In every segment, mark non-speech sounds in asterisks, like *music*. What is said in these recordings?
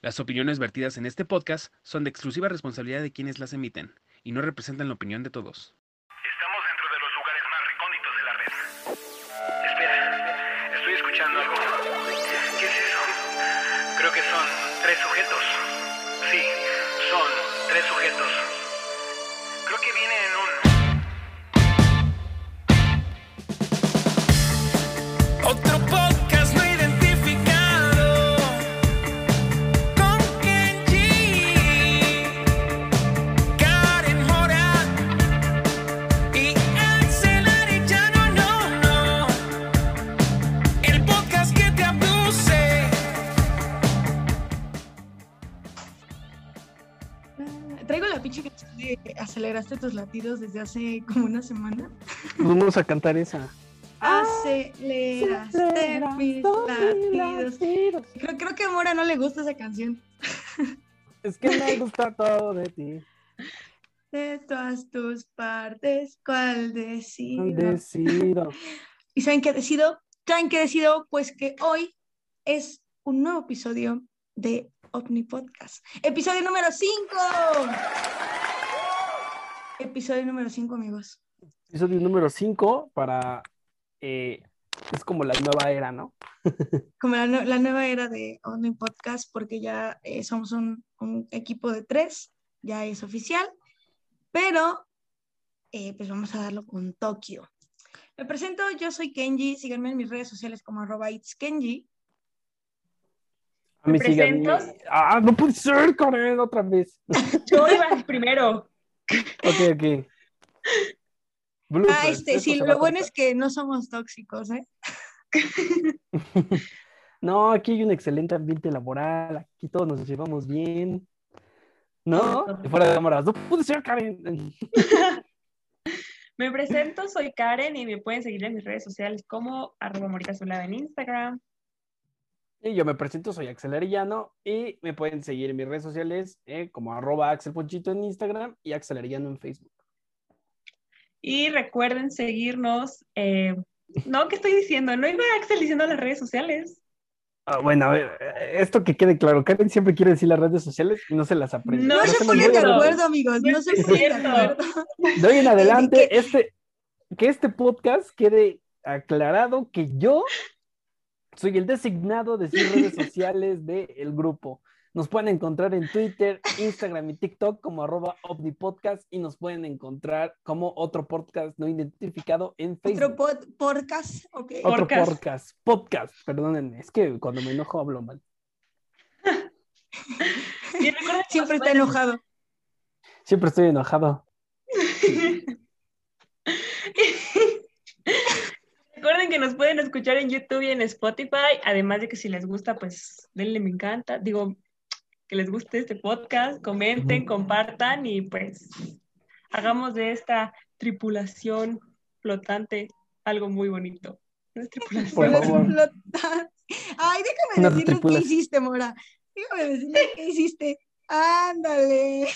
Las opiniones vertidas en este podcast son de exclusiva responsabilidad de quienes las emiten y no representan la opinión de todos. Aceleraste tus latidos desde hace como una semana. Vamos a cantar esa. Aceleraste mis latidos. Creo, creo que a Mora no le gusta esa canción. Es que me gusta todo de ti. De todas tus partes, ¿cuál decido? Decido. ¿Y saben qué decido? ¿Saben qué decido? Pues que hoy es un nuevo episodio de OVNI Podcast. Episodio número 5. Episodio número 5, amigos. Episodio número 5 para. eh, es como la nueva era, ¿no? *laughs* como la, la nueva era de OVNI Podcast, porque ya eh, somos un, un equipo de tres, ya es oficial, pero eh, pues vamos a darlo con Tokio. Me presento, yo soy Kenji, síganme en mis redes sociales como arroba it's Kenji. A mí ¿Me síganme. Ah, no puede ser, Karen, otra vez. *laughs* Yo iba primero. Ok, ok. Bloopers, Ah, este, sí, lo bueno es que no somos tóxicos, ¿eh? *laughs* No, aquí hay un excelente ambiente laboral. Aquí todos nos llevamos bien. ¿No? Y fuera de cámaras. No puede ser, Karen. *laughs* Me presento, soy Karen y me pueden seguir en mis redes sociales como arroba en Instagram. Y yo me presento, soy Axel Arellano y me pueden seguir en mis redes sociales eh, como arroba Axel Ponchito en Instagram y Axel Arellano en Facebook. Y recuerden seguirnos. eh, no, ¿qué estoy diciendo? No iba Axel diciendo las redes sociales. Ah, bueno, a ver, esto que quede claro, Karen siempre quiere decir las redes sociales y no se las aprende. No No, se me ponen de acuerdo, amigos, no, No se ponen de cierto. acuerdo. De hoy en adelante, ¿Qué? este, que este podcast quede aclarado que yo soy el designado de decir redes *laughs* sociales del grupo. Nos pueden encontrar en Twitter, Instagram y TikTok como arroba OVNIPodcast y nos pueden encontrar como otro podcast no identificado en Facebook. Otro pod- podcast, ok. Otro Podcast. podcast. Podcast, perdónenme, es que cuando me enojo hablo mal. *laughs* Siempre está enojado. Siempre estoy enojado. *laughs* Recuerden que nos pueden escuchar en YouTube y en Spotify. Además de que si les gusta, pues denle me encanta. Digo, que les guste este podcast, comenten, compartan y pues hagamos de esta tripulación flotante algo muy bonito. No es tripulación. Por Los favor. flotantes. Ay, déjame No decirle qué hiciste, Mora. Déjame decirle qué hiciste. Ándale.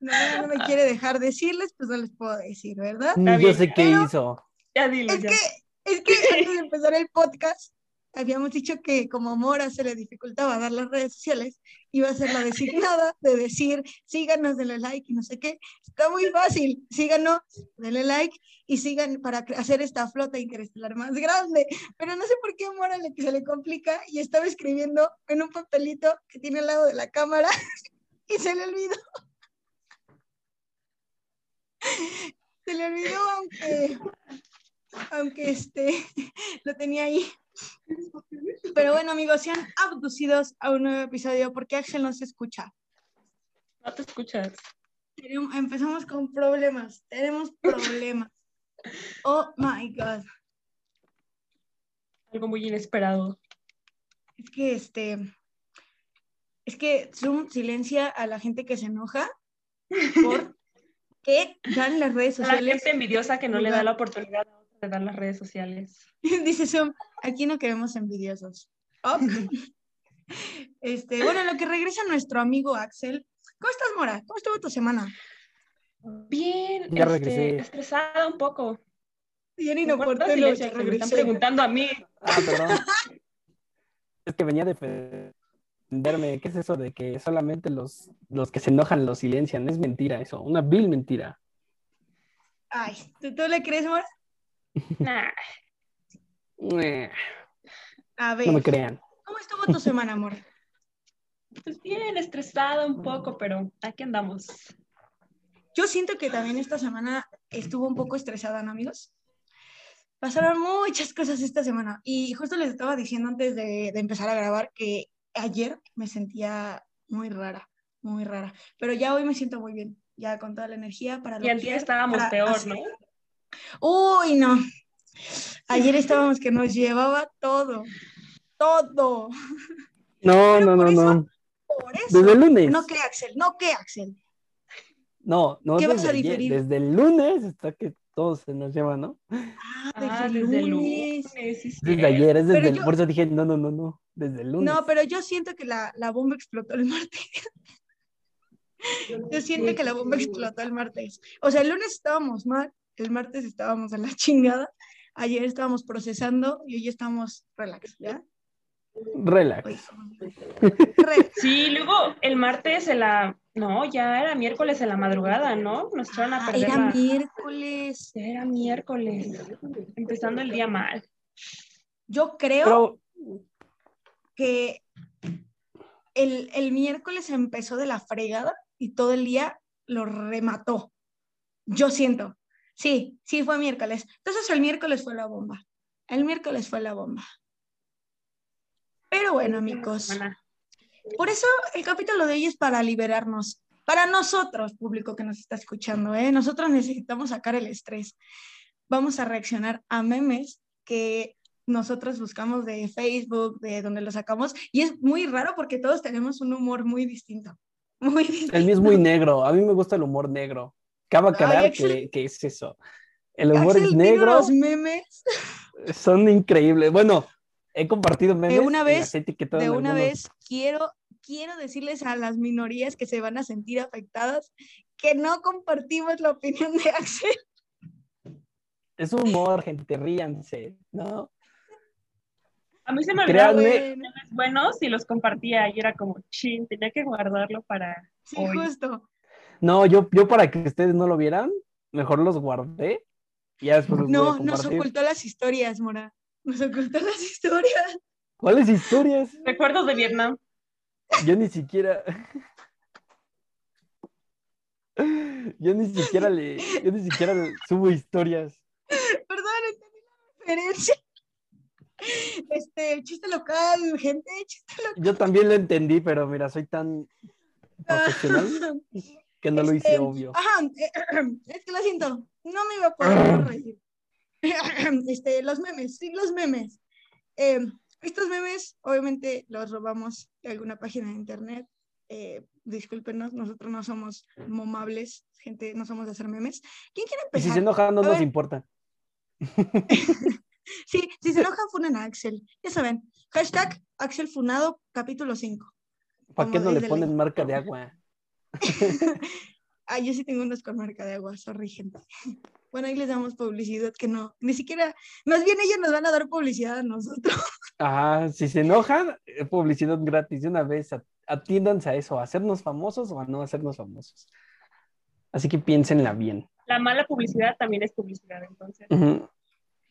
No, no me quiere dejar decirles, pues no les puedo decir, ¿verdad? Yo sé qué pero- hizo. Ya dilo, Es ya. que, es que *laughs* antes de empezar el podcast, habíamos dicho que como a Mora se le dificultaba dar las redes sociales, iba a ser la designada de decir, síganos, denle like y no sé qué. Está muy fácil, síganos, denle like y sigan para hacer esta flota interestelar más grande. Pero no sé por qué a Mora le, se le complica y estaba escribiendo en un papelito que tiene al lado de la cámara *laughs* y se le olvidó. Se le olvidó aunque aunque este *laughs* lo tenía ahí. Pero bueno, amigos, sean abducidos a un nuevo episodio porque Axel no se escucha. No te escuchas. Empezamos con problemas, tenemos problemas. *laughs* Oh my god. Algo muy inesperado. Es que este es que Zoom silencia a la gente que se enoja por *laughs* que dan las redes A la sociales. gente envidiosa que no le da la oportunidad a de dar las redes sociales. *laughs* Dice Zoom, aquí no queremos envidiosos. *laughs* Este, bueno, lo que regresa nuestro amigo Axel. ¿Cómo estás, Mora? ¿Cómo estuvo tu semana? Bien, Ya este, estresada un poco. Bien ¿Me guardas inoportuno, Que me están preguntando a mí. Ah, perdón. es que venía de fe- entenderme. ¿Qué es eso de que solamente los, los que se enojan los silencian? Es mentira eso, una vil mentira. Ay, ¿tú, tú le crees, Mora? Nah, A ver, No me crean. ¿cómo estuvo tu semana, amor? pues bien, estresada un poco, pero aquí andamos. Yo siento que también esta semana estuvo un poco estresada, ¿no, amigos? Pasaron muchas cosas esta semana y justo les estaba diciendo antes de, de empezar a grabar que ayer me sentía muy rara, muy rara, pero ya hoy me siento muy bien, ya con toda la energía para lo Y antes que estábamos peor, hacer. ¿no? Uy, no. Ayer estábamos que nos llevaba todo, todo. No, Pero no, no, eso- no. Por eso. Desde el lunes. No que Axel, no que Axel. No, no, ¿Qué vas desde, a ayer, diferir? desde el lunes hasta que todo se nos lleva, ¿no? Ah, Ah, desde, el lunes. lunes. sí, sí. Desde ayer, es desde Pero el, yo- por eso dije, no, no, no, no, desde el lunes. No, pero yo siento que la, la bomba explotó el martes. Yo siento que la bomba explotó el martes. O sea, el lunes estábamos mal, el martes estábamos a la *laughs* chingada, ayer estábamos procesando y hoy estamos relax, ¿ya? Relax. *laughs* Sí, luego el martes en la... No, ya era miércoles en la madrugada, ¿no? Nos echaron a Ah, era la- miércoles. Ya Era miércoles, empezando el día mal. Yo creo Pero, que el, el miércoles empezó de la fregada y todo el día lo remató. Yo siento. Sí, sí fue miércoles. Entonces el miércoles fue la bomba. El miércoles fue la bomba. Pero bueno, amigos, por eso el capítulo de hoy es para liberarnos. Para nosotros, público que nos está escuchando, ¿eh? nosotros necesitamos sacar el estrés. Vamos a reaccionar a memes que nosotros buscamos de Facebook, de donde lo sacamos, y es muy raro porque todos tenemos un humor muy distinto. Muy distinto. el mío es muy negro. A mí me gusta el humor negro. Cabe aclarar Ay, Axel. que, que es eso. El humor Axel negro, memes *laughs* son increíbles. Bueno, he compartido memes. una vez- de una algunos- vez quiero quiero decirles a las minorías que se van a sentir afectadas que no compartimos la opinión de Axel. Es humor, gente, ríanse, ¿no? A mí se me Bueno, memes buenos y los compartía y era como, chin, tenía que guardarlo para sí, hoy. justo. No, yo, yo para que ustedes no lo vieran, mejor los guardé. Y ya después los voy a No, nos ocultó las historias, Mora. Nos ocultó las historias. ¿Cuáles historias? Recuerdos de Vietnam. Yo ni siquiera. Yo ni siquiera le. Yo ni siquiera le subo historias. Perdón, entendí la referencia. Este, chiste local, gente, chiste local. Yo también lo entendí, pero mira, soy tan *laughs* profesional *laughs* que no lo hice Este, obvio. Ajá, eh, *clears throat* es que lo siento, no me iba a poder *clears throat* reír. *clears throat* Este, los memes, sí, los memes. Eh, estos memes, obviamente, los robamos de alguna página de internet. Eh, discúlpenos, nosotros no somos momables, gente, no somos de hacer memes. ¿Quién quiere Y si empezar? se enojan, no A nos ver. importa. *laughs* Sí, si se enojan, funen a Axel. Ya saben, hashtag Axel Funado, capítulo 5. ¿Para qué no le ponen ley. marca de agua? *laughs* Ah, yo sí tengo unos con marca de agua, sorry, gente. Bueno, ahí les damos publicidad que no, ni siquiera, más bien ellos nos van a dar publicidad a nosotros. Ajá, *laughs* si se enojan, eh, publicidad gratis de una vez. Atiéndanse a eso, a hacernos famosos o a no hacernos famosos. Así que piénsenla bien. La mala publicidad también es publicidad, entonces. Ujú.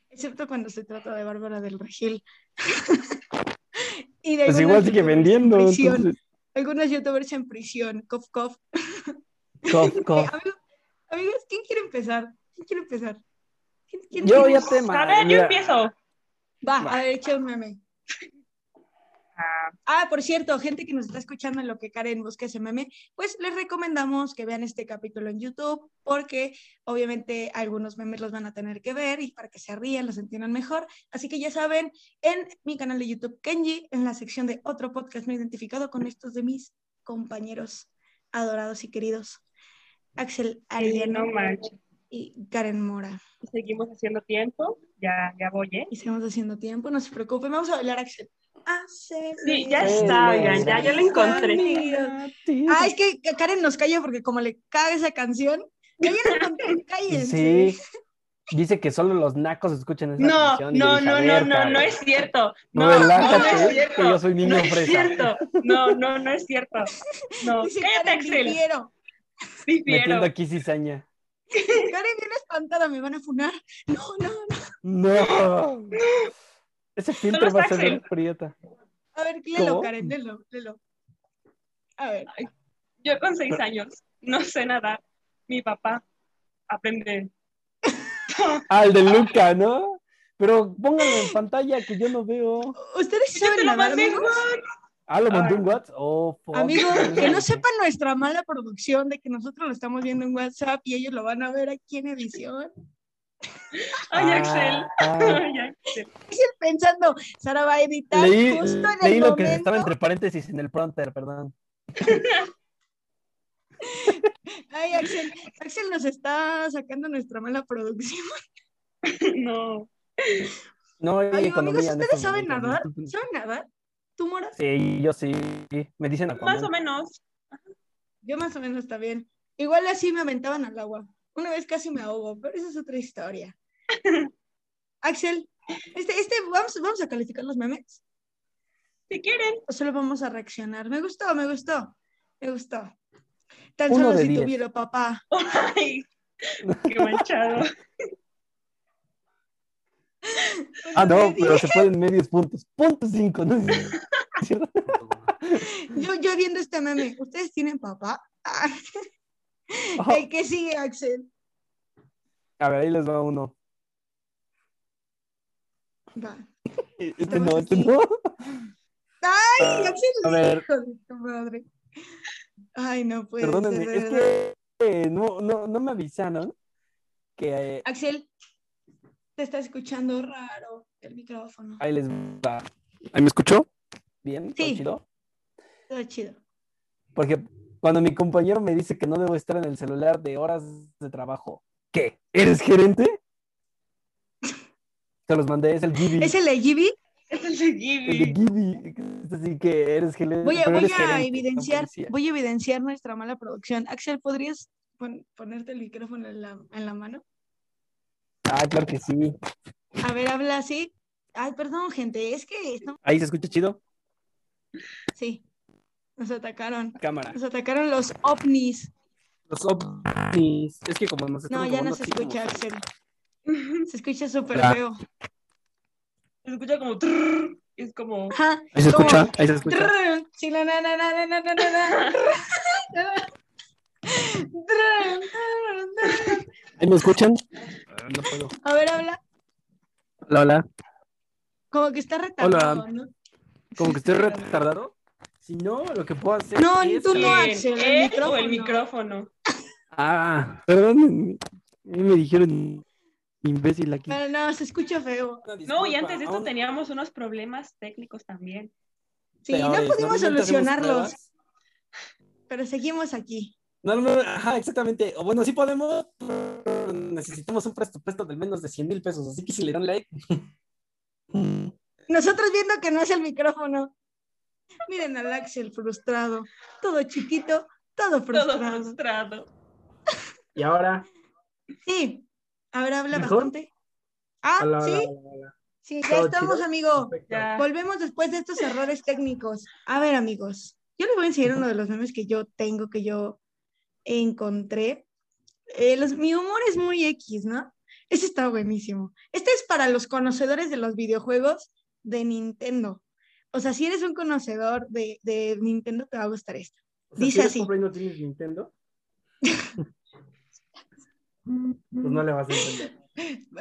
Excepto cuando se trata de Bárbara del Regil. *laughs* y de Pues igual sigue vendiendo. Entonces, Algunos youtubers en prisión, cof, cof. *laughs* cof, Eh, *laughs* cof. amigos, amigos, ¿quién quiere empezar? ¿Quién quiere empezar? ¿Quién- quién Yo quiere ya te A ver, yo empiezo. Va, Va. a ver, echa un meme. Ah, por cierto, gente que nos está escuchando en lo que Karen busca ese meme, pues les recomendamos que vean este capítulo en YouTube, porque obviamente algunos memes los van a tener que ver y para que se rían, los entiendan mejor. Así que ya saben, en mi canal de YouTube, Kenji, en la sección de otro podcast me he identificado con estos de mis compañeros adorados y queridos, Axel sí, Arellano no manches. y Karen Mora. Seguimos haciendo tiempo. Ya, ya voy, ¿eh? Y seguimos haciendo tiempo, no se preocupen, vamos a bailar Axel. Hace Sí, ya está, oigan, ya, ya lo encontré. Ah, es que Karen nos calla porque como le caga esa canción, la encontré, *laughs* cállense. Sí. Dice que solo los nacos escuchan esa No, canción. no, yo no, no, no, no es cierto. No, no, no Relájate, es cierto. que yo soy niño no es cierto. No, no, no es cierto. No, *laughs* cállate, Axel. difiero. Metiendo aquí cizaña. Karen viene espantada, me van a funar. No, no, no. No. *laughs* Ese filtro va a está ser prieta. A ver, léelo, ¿Cómo? Karen, léelo, léelo. A ver. Yo con seis años no sé nadar. Mi papá aprende. *laughs* Ah, el de Luca, ¿no? Pero póngalo en pantalla que yo no veo. ¿Ustedes sí Yo te saben lo nadar. Ah, lo mandó en WhatsApp. Oh, fuck. Amigos, que no sepan nuestra mala producción de que nosotros lo estamos viendo en WhatsApp y ellos lo van a ver aquí en edición. *laughs* Ay, Ah, Axel. *laughs* ah. Ay, Axel. Pensando, Sara va a editar Leí, justo en leí el lo que momento. estaba entre paréntesis en el prompter, perdón. *laughs* Ay, Axel, Axel nos está sacando nuestra mala producción. No. No hay Ay, amigos, economía ¿ustedes saben nadar? ¿Saben nadar? ¿Tú, Mora? Sí, yo sí. Me dicen Más o menos. Yo más o menos está bien. Igual así me aventaban al agua. Una vez casi me ahogo, pero esa es otra historia. *laughs* Axel, este, este, vamos, vamos a calificar los memes Si quieren. o solo vamos a reaccionar. Me gustó, me gustó, me gustó. Tan Uno solo de si diez. tuviera papá. *laughs* Ay, qué manchado. Ah, no, pero se pueden medios puntos. Punto cinco, ¿no? *laughs* Yo, yo viendo este meme, ¿ustedes tienen papá? El que sigue, Axel. A ver, ahí les va uno. Va. *laughs* Este no, este no. Ay, Ah, Axel, a ver. hijo de tu madre. Ay, no puede Perdónenme, ser, es que eh, no, no, no me avisaron que eh, Axel, te está escuchando raro el micrófono. ahí les va. ¿Ahí me escuchó? ¿Bien? ¿Todo Sí. chido? Está chido. Porque cuando mi compañero me dice que no debo estar en el celular de horas de trabajo, ¿qué? ¿Eres gerente? Te los mandé, es el Gibi. ¿Es el de Gibi? Es el de El de Gibi. Gibi. Es así que eres gerente. Voy a, pero voy eres a gerente, no evidenciar, voy a evidenciar nuestra mala producción. Axel, ¿podrías pon- ponerte el micrófono en la, en la mano? Ah, claro que sí. A ver, habla así. Ay, perdón, gente, es que Ahí se escucha chido. sí, nos atacaron. Cámara. Nos atacaron los ovnis. Los ovnis. Es que como nos No, ya no se escucha, como... *laughs* Se escucha súper feo. Se escucha como. Es como. Ahí se escucha. Ahí se escucha. Sí, na, na, ¿Ahí me escuchan? No puedo. A ver, habla. Hola, hola. Como que está retardado, Hola. ¿no? Como que estoy retardado. Si no, lo que puedo hacer No, es... tú no, ¿Quién? Axel, el ¿Él o micrófono. el micrófono? Ah, perdón. Me dijeron imbécil aquí. Pero no, se escucha feo. No, y antes de esto teníamos unos problemas técnicos también. Sí, no pudimos solucionarlos, pero seguimos aquí. No, no, no, ajá, exactamente. O bueno, sí podemos, pero necesitamos un presupuesto de menos de 100 mil pesos, así que si le dan like. Nosotros viendo que no es el micrófono. Miren al Axel frustrado. Todo chiquito, todo Todo frustrado. frustrado. Y ahora. Sí. A ver, habla ¿Mejor? bastante. Ah, Hola, sí, hola, hola. sí, ya ¿Todo estamos, chido? amigo. Ya. Volvemos después de estos errores técnicos. A ver, amigos, yo les voy a enseñar uno de los memes que yo tengo, que yo encontré. Eh, los- mi humor es muy X, ¿no? Este está buenísimo. Este es para los conocedores de los videojuegos de Nintendo. O sea, si eres un conocedor de, de Nintendo, te va a gustar esto. O sea, Dice si así. no tienes Nintendo, *laughs* pues no le vas a entender.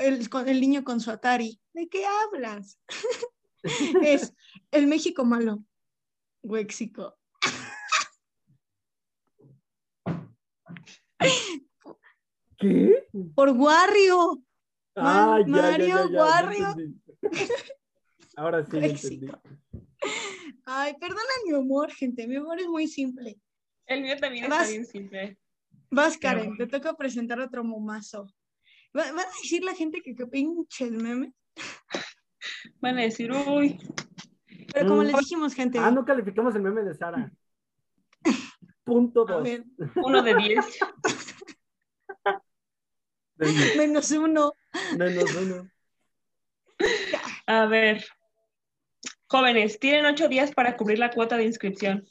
El, el niño con su Atari. ¿De qué hablas? *laughs* es el México malo. Huexico. ¿Qué? Por Wario. Ah, Mario ya, ya, ya Wario. *laughs* Ahora sí, entendí. Ay, perdona mi humor, gente. Mi humor es muy simple. El mío también Vas. está bien simple. Vas, Pero Karen, te toca presentar otro momazo. Va- ¿Van a decir la gente que qué pinche el meme? Van a decir, uy, Pero como Mm. les dijimos, gente. Ah, no calificamos el meme de Sara. *laughs* Punto a dos. ver, uno de diez. Menos uno. Menos uno. A ver. Jóvenes, tienen ocho días para cubrir la cuota de inscripción.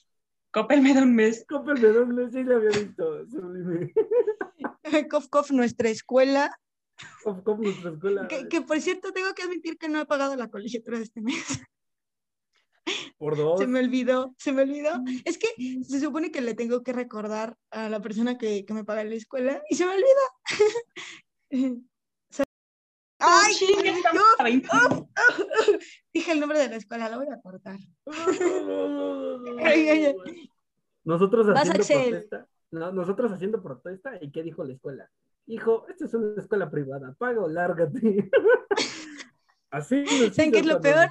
Coppel me da un mes. Coppel de dos meses, sí le había visto. *laughs* Cof, cof, nuestra escuela. Cof, cof, nuestra escuela. Que, que, por cierto, tengo que admitir que no he pagado la colegiatura de este mes. Por *laughs* dos. Se me olvidó, se me olvidó. Es que se supone que le tengo que recordar a la persona que, que me paga la escuela y se me olvida. *laughs* ¡Ay! Uf, a 20. uf, uf, uf. Dije el nombre de la escuela, lo voy a cortar. *laughs* Ay, ay, ay. Nosotros haciendo protesta. No, nosotros haciendo protesta. ¿Y qué dijo la escuela? Hijo, esta es una escuela privada. Paga o lárgate. *laughs* Así. ¿Saben qué es lo peor?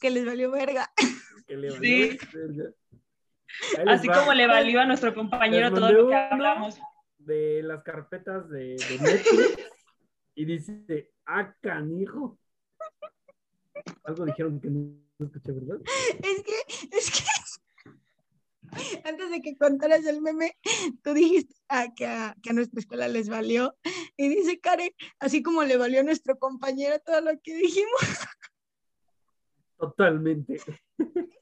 Que les valió verga. que le valió Sí. verga. Así va. como le valió a nuestro compañero Les todo lo que hablamos. de las carpetas de, de Netflix y dice, ah, canijo. Algo dijeron que no escuché, ¿verdad? Es que, es que. *laughs* Antes de que contaras el meme, tú dijiste ah, que, a, que a nuestra escuela les valió. Y dice Karen, así como le valió a nuestro compañero todo lo que dijimos. Totalmente. Esa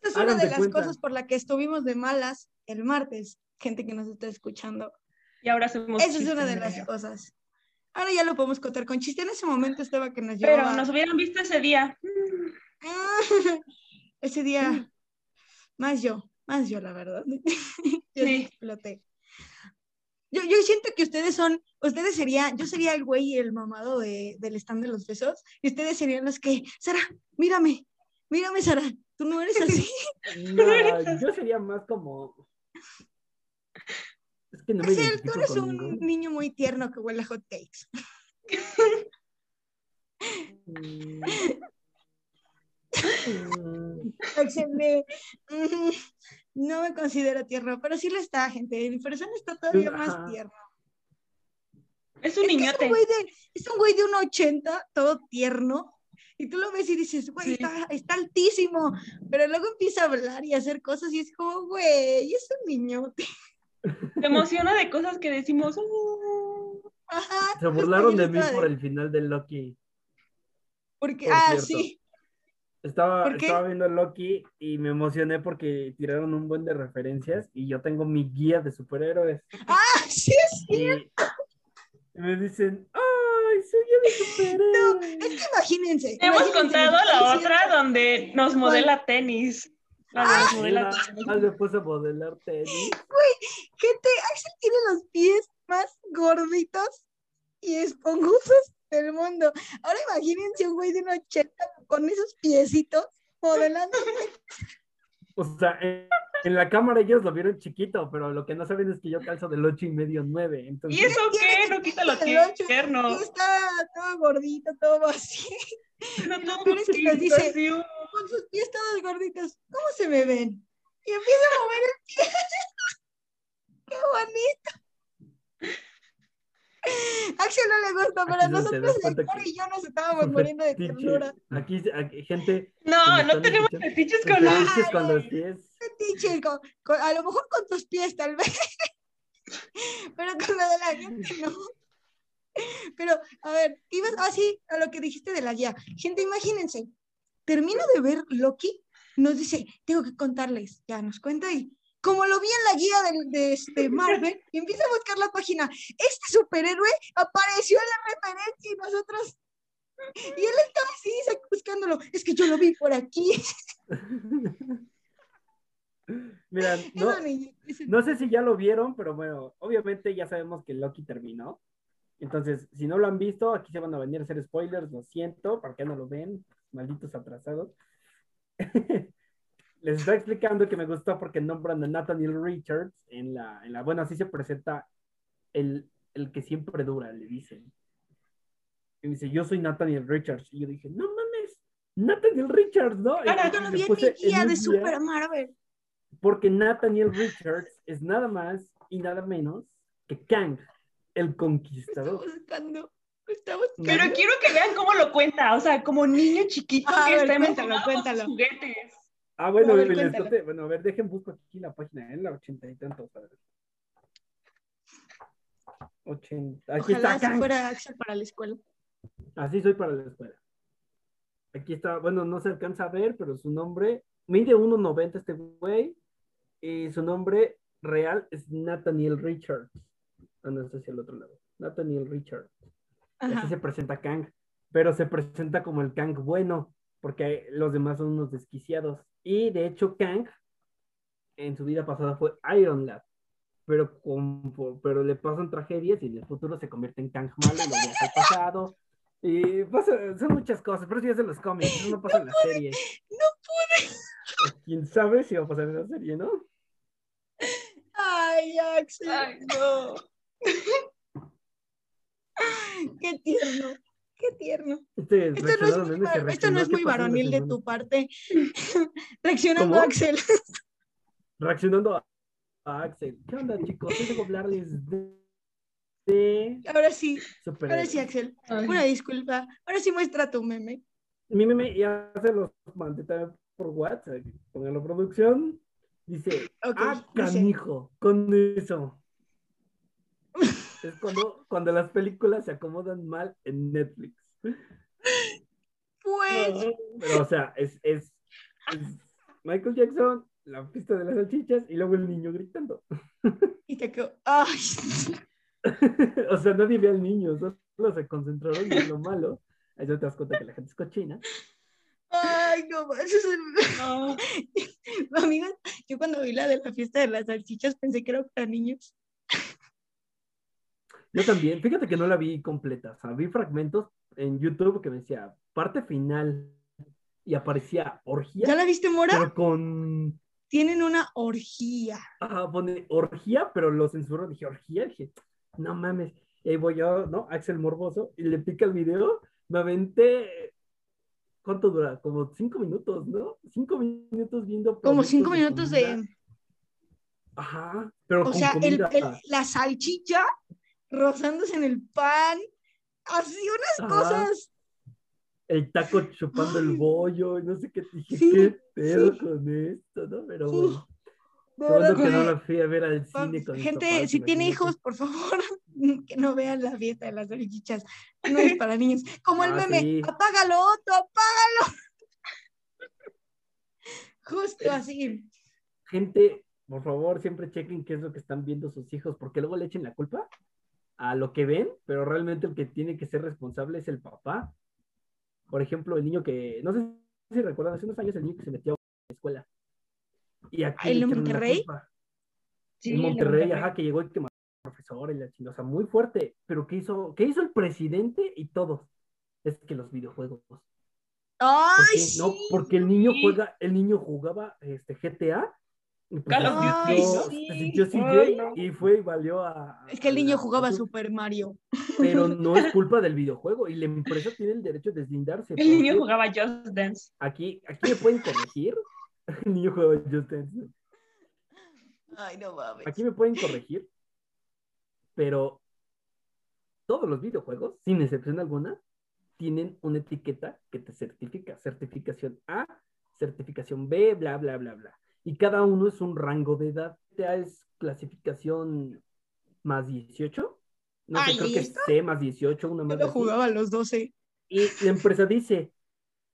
es una de las cuenta. cosas por la que estuvimos de malas el martes. Gente que nos está escuchando. Y ahora hacemos Esa es una de las cosas. Ahora ya lo podemos contar con chiste. En ese momento estaba que nos Pero llevaba. nos hubieran visto ese día. *laughs* Ese día, más yo, más yo, la verdad. *laughs* yo sí Sí. exploté. Yo, yo siento que ustedes son, ustedes serían, yo sería el güey y el mamado de, del stand de los besos, y ustedes serían los que, Sara, mírame, mírame, Sara, tú no eres así. *laughs* No, yo sería más como. Es que no me Axel, tú eres con un niño muy tierno que huele a hot cakes. Mm. Mm. Axel, me- no me considero tierno, pero sí lo está, gente. Mi persona está todavía más tierno. Es un Es que es niñote. un güey de, es un güey de un 80, todo tierno, y tú lo ves y dices, güey, Sí. está, está altísimo, pero luego empieza a hablar y a hacer cosas y es como, güey, es un niñote. Se emociona de cosas que decimos. "Oh". Ajá. Se burlaron de mí por el final de Loki. Porque, por ah, cierto. sí. Estaba, viendo Loki y me emocioné porque tiraron un buen de referencias y yo tengo mi guía de superhéroes. Ah, sí, sí. Y me dicen, ¡ay, su guía de *laughs* superhéroes! Es que imagínense. Hemos imagínense, contado la otra donde nos modela tenis. Y modela me puse a modelar tenis. Gente, Axel tiene los pies más gorditos y esponjosos del mundo. Ahora imagínense un güey de un 80 con esos piecitos modelando. O sea, en, en la cámara ellos lo vieron chiquito, pero lo que no saben es que yo calzo del 8 y medio 9. Entonces, ¿Y eso qué? No quita lo tierno. Está todo gordito, todo así, No, *laughs* todo peor es que nos dice-. Con sus pies todos gorditos. ¿Cómo se me ven? Y empieza a mover el pie. *laughs* ¡Qué bonito! Axel no le gusta, pero nosotros, el que- y yo nos estábamos *laughs* muriendo de ternura. Aquí, aquí, gente. No, no tenemos fetiches con los. Fetiches con los pies. Fetiche, con- con- a lo mejor con tus pies, tal vez. *laughs* pero con lo de la gente, no. Pero, a ver, ibas así a lo que dijiste de la guía. Gente, imagínense, termino de ver Loki, nos dice, tengo que contarles, ya nos cuenta y como lo vi en la guía de, de este *laughs* Marvel, empieza a buscar la página, este superhéroe apareció en la referencia y nosotros, y él estaba así buscándolo, es que yo lo vi por aquí. *laughs* Mira, no, no sé si ya lo vieron, pero bueno, obviamente ya sabemos que Loki terminó. Entonces, si no lo han visto, aquí se van a venir a hacer spoilers, lo siento, ¿para qué no lo ven? Malditos atrasados. *laughs* Les estoy explicando que me gustó porque nombran a Nathaniel Richards en la, en la bueno, así se presenta el, el que siempre dura, le dicen. Y me dice, yo soy Nathaniel Richards. Y yo dije, no mames, Nathaniel Richards, ¿no? Ahora, Yo lo vi en guía de Super Marvel. porque Nathaniel Richards es nada más y nada menos que Kang, el conquistador. buscando. Estamos Pero quiero que vean cómo lo cuenta, o sea, como niño chiquito A que ver, está cuéntalo, juguetes. Ah, bueno, A ver, conté- bueno, a ver, dejen busco aquí la página, en la ochenta y tantos. a ver. 80. Aquí Ojalá está si Kang. fuera Axel para la escuela. Así soy para la escuela. Aquí está, bueno, no se alcanza a ver, pero su nombre, mide 1.90 este güey, y su nombre real es Nathaniel Richards. Ah, no, este es el otro lado. Nathaniel Richards. Y Así Ajá. se presenta Kang, pero se presenta como el Kang bueno, porque los demás son unos desquiciados. Y de hecho, Kang en su vida pasada fue Iron Lad, pero, con, pero le pasan tragedias y en el futuro se convierte en Kang malo lo viaja al pasado. Y pasa- son muchas cosas, pero eso ya es en los cómics, eso no pasa en la serie. No pude. ¿Quién sabe si va a pasar en la serie, no? Ay, Axel. Ay, no. *laughs* Qué tierno. Qué tierno. Este, Esto no es muy, que var- esto no reaccionó, es ¿qué muy pasó en la varonil de tu parte. *laughs* Reaccionando ¿Cómo? a Axel. Reaccionando a, a Axel. ¿Qué onda, chicos? Vengo a hablarles de, de Ahora sí, ahora sí, Axel. Ay. Una disculpa. Ahora sí muestra tu meme. Mi meme ya se los mandé también por WhatsApp. Póngalo producción. Dice, ah, dice. canijo, con eso. Es cuando, cuando las películas se acomodan mal en Netflix. Pues, Pero, o sea, es, es, es Michael Jackson, la pista de las salchichas y luego el niño gritando. *laughs* y te quedó. Ay, *laughs* o sea, nadie ve al niño, solo se concentraron en lo malo. Ahí te das cuenta que la gente es cochina. ay, no, eso es el- No. *laughs* Amigas, yo cuando vi la de la fiesta de las salchichas pensé que era para niños. Yo también, fíjate que no la vi completa, o sea, vi fragmentos en YouTube que me decía parte final y aparecía orgía, ¿Ya la viste, Mora? pero con, Tienen una orgía. ah, pone orgía, pero lo censuró, dije orgía, dije, no mames, y ahí voy yo, ¿no? Axel Morboso, y le pica el video, me aventé, ¿cuánto dura? Como cinco minutos, ¿no? Cinco minutos viendo. Como cinco minutos de. Ajá, pero O con sea, el- comida. el- la salchicha rozándose en el pan. Así unas Ajá. cosas. el taco chupando el bollo, y no sé qué, dije, Sí, qué pedo sí. con esto, ¿no? Pero Sí. bueno, De verdad, que no la fui a ver al cine con Gente, papás, si tiene hijos, por favor, *laughs* que no vean la fiesta de las salchichas. No es para niños. Como el Ah, meme, sí. apágalo, Otto, apágalo. *laughs* Justo así. Gente, por favor, siempre chequen qué es lo que están viendo sus hijos, porque luego le echen la culpa a lo que ven, pero realmente el que tiene que ser responsable es el papá. Por ejemplo, el niño que, no sé si recuerdan, hace unos años el niño que se metió a la escuela. Y aquí ¿El Monterrey? Sí, en Monterrey, Monterrey. ajá, que llegó y que mató al profesor y la chingada, o sea, muy fuerte. Pero ¿qué hizo, qué hizo el presidente y todos? Es que los videojuegos. ¿Por ¡Ay, sí! No, porque el niño juega, el niño jugaba este GTA. Y Call of se Duty, sintió- sí. no. y fue y valió a. Es que el niño jugaba a Super Mario. Pero *laughs* no es culpa del videojuego y la empresa tiene el derecho de deslindarse. El niño jugaba Just Dance. Aquí, aquí me pueden corregir. *laughs* El niño jugaba Just Dance. Ay, no mames. Aquí me pueden corregir, pero todos los videojuegos, sin excepción alguna, tienen una etiqueta que te certifica. Certificación A, certificación B, bla, bla, bla, bla. Y cada uno es un rango de edad. Ya es clasificación más 18. No sé, Ay, creo ¿y que es? C más 18, una Yo más lo jugaba a los 12. y la empresa dice,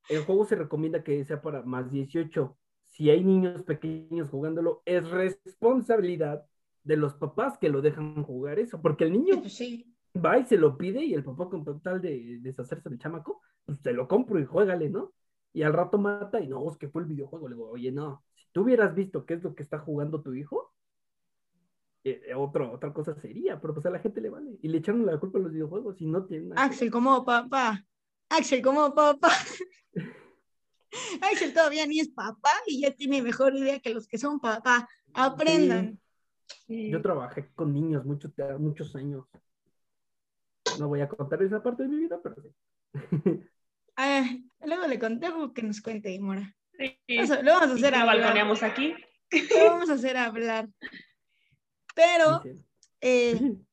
el juego se recomienda que sea para más 18. Si hay niños pequeños jugándolo, es responsabilidad de los papás que lo dejan jugar eso, porque el niño Pues sí. va y se lo pide y el papá con tal de deshacerse del chamaco, pues te lo compro y juégale, ¿no? Y al rato mata y no, es que fue el videojuego. Le digo, oye, no, tú hubieras visto qué es lo que está jugando tu hijo, eh, eh, otro- otra cosa sería, pero pues a la gente le vale. Y le echaron la culpa a los videojuegos y no tienen nada que. Axel como papá. Axel como papá. *laughs* Axel todavía ni es papá y ya tiene mejor idea que los que son papá. Aprendan. Sí. Yo trabajé con niños muchos, muchos años. No voy a contar esa parte de mi vida, pero sí. *laughs* Ah, luego le conté algo que nos cuente, Mora. Sí. Lo vamos a hacer hablar. balconeamos aquí. Lo vamos a hacer hablar. Pero, eh, *laughs*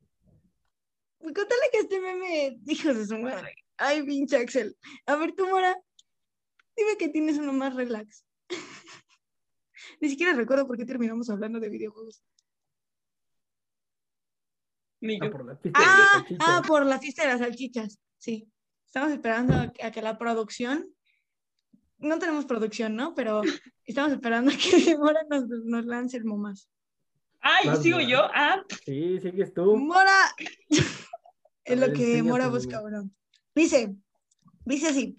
contale que este meme, hijos de su madre. Ay, pinche Axel. A ver, tú, Mora, dime que tienes uno más relax. *laughs* Ni siquiera recuerdo por qué terminamos hablando de videojuegos. Ni Ah, yo. por la pista de las Ah, salchichas. ah, por la fiesta de las salchichas. Sí. Estamos esperando a que la producción. No tenemos producción, ¿no? Pero estamos esperando a que *laughs* Mora nos, nos lance el momás. Ay, Vas, sigo Mora. yo. Ah, Sí, sigues tú. Mora. es ver, lo que Mora busca, bro. Dice, dice así.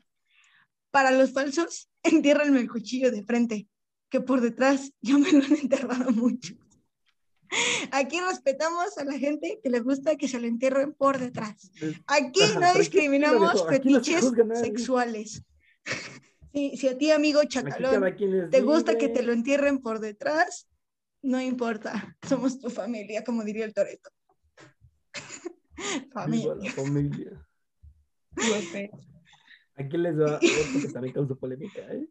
Para los falsos, *laughs* entiérrenme el cuchillo de frente, que por detrás ya me lo han enterrado mucho. Aquí respetamos a la gente que le gusta que se lo entierren por detrás. *laughs* Aquí no discriminamos fetiches sexuales. Si, si a ti, amigo chacalón, es te gusta que te lo entierren por detrás, no importa. *laughs* Somos tu familia, como diría el Toreto. *laughs* Familia. la familia. Aquí les va *laughs* otro que también causa polémica, ¿eh?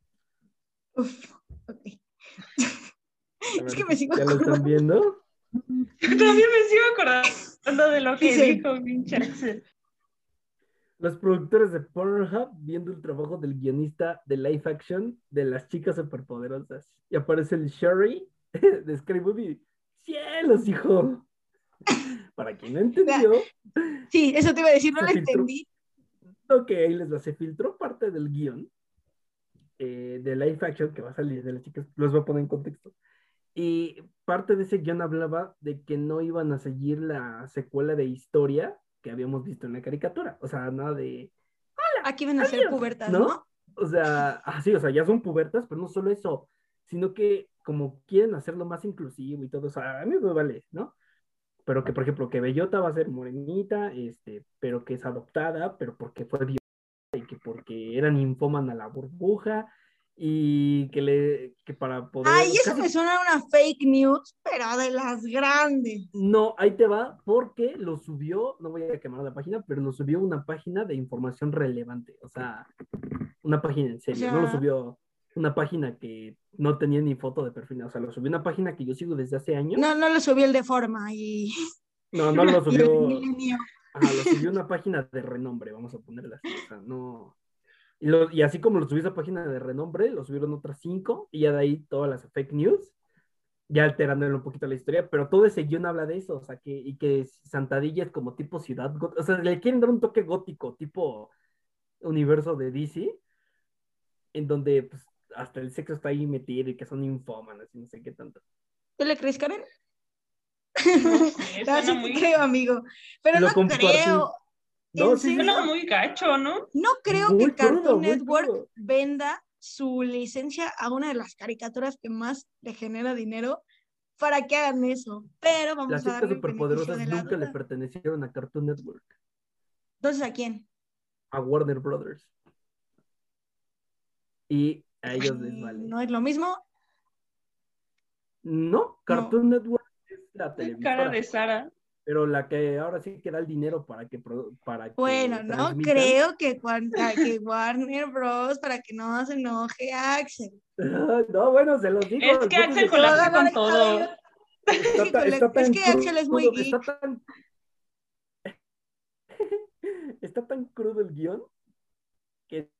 Uf, ok. Ver, que me sigo ¿Ya lo están acordando. viendo? También me sigo acordando de lo que Dice- dijo pinche Axel. Los productores de Pornhub viendo el trabajo del guionista de live action de las chicas superpoderosas. Y aparece el Sherry *laughs* de Scary Movie. ¡Cielos, hijo! *laughs* Para quien no entendió, Sí, eso te iba a decir, no lo filtró. entendí. ok, les va. Se filtró parte del guion eh, de live action que va a salir de las chicas. Los voy a poner en contexto. Y parte de ese guion hablaba de que no iban a seguir la secuela de historia que habíamos visto en la caricatura. O sea, nada de Aquí van a ser pubertas, ¿no? ¿no? O sea, así, o sea, ya son pubertas, pero no solo eso, sino que como quieren hacerlo más inclusivo y todo, o sea, a mí me vale, ¿no? Pero que, por ejemplo, que Bellota va a ser morenita, este, pero que es adoptada, pero porque fue violada y que porque era ninfómana la burbuja y que le, que para poder... Ay, eso casi- me suena a una fake news, pero de las grandes. No, ahí te va, porque lo subió, no voy a quemar la página, pero lo subió una página de información relevante, o sea, una página en serio, no lo subió una página que no tenía ni foto de perfil, o sea, lo subió una página que yo sigo desde hace años. No, no lo subí el de forma y, *laughs* No, no lo *laughs* subió, ajá, lo subió una página de renombre, vamos a ponerla así, o sea, no. Y, lo- y así como lo subió esa página de renombre, lo subieron otras cinco, y ya de ahí todas las fake news, ya alterándole un poquito la historia, pero todo ese guion habla de eso, o sea, que, y que Santadilla es como tipo ciudad, o sea, le quieren dar un toque gótico, tipo universo de DC, en donde pues, hasta el sexo está ahí metido y que son infómanas y no sé qué tanto. ¿Tú le crees, Karen? No *laughs* No, sí muy, creo, amigo. Pero Lo no creo. No, ¿no? No creo Muy que Cartoon Network venda su licencia a una de las caricaturas que más le genera dinero para que hagan eso. Pero vamos Las a darle superpoderosas nunca le pertenecieron a Cartoon Network, Entonces, ¿a quién? a Warner Brothers. Y a ellos les vale. ¿No es lo mismo? No, Cartoon Network es la Qué televisora, cara de Sara. Pero la que ahora sí que da el dinero para que para que Bueno, no transmitan. creo que, que *laughs* Warner Bros. para que no se enoje Axel. No, bueno, se los digo. Es que Axel colapsa con todo. Está *laughs* está es que Axel es muy crudo, está tan- *laughs* está tan crudo el guion que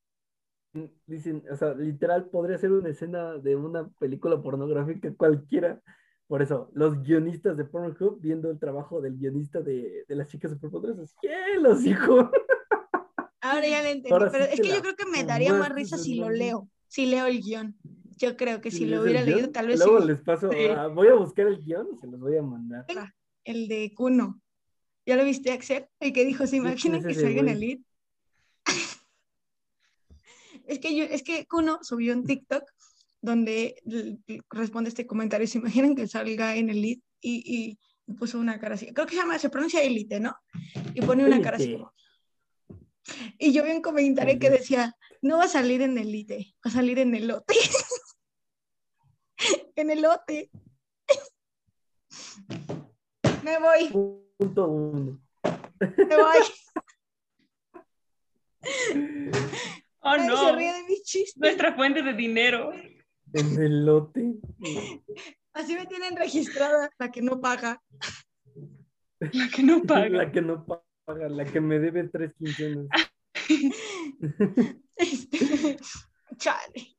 dicen, o sea, literal podría ser una escena de una película pornográfica cualquiera. Por eso, los guionistas de Pornhub viendo el trabajo del guionista de, de las chicas superpoderosas. ¡Cielos, hijo! Ahora ya lo entendí, Ahora pero sí es que yo creo que me daría más risa si lo leo, si leo el guion. Yo creo que si ¿Sí lo hubiera leído, guion? tal vez Luego sí. les paso, Sí. ah, voy a buscar el guion y se los voy a mandar. El de Kuno. ¿Ya lo viste, Axel? El que dijo, ¿se imaginan que salga en el lead? *laughs* es que yo, es que Kuno subió un TikTok donde responde este comentario, ¿se imaginan que salga en el lead? Y, y puso una cara así. Creo que se llama, se pronuncia élite, ¿no? Y pone una cara así como. Y yo vi un comentario que decía, no va a salir en elite, va a salir en elote. *laughs* en elote. *laughs* Me voy, Punto uno. me voy. *laughs* Oh, no. se ríe de mis chistes. Nuestra fuente de dinero. En el lote. Así me tienen registrada la que no paga. La que no paga. La que no paga, la que me debe tres quincenas. *laughs* Este, chale.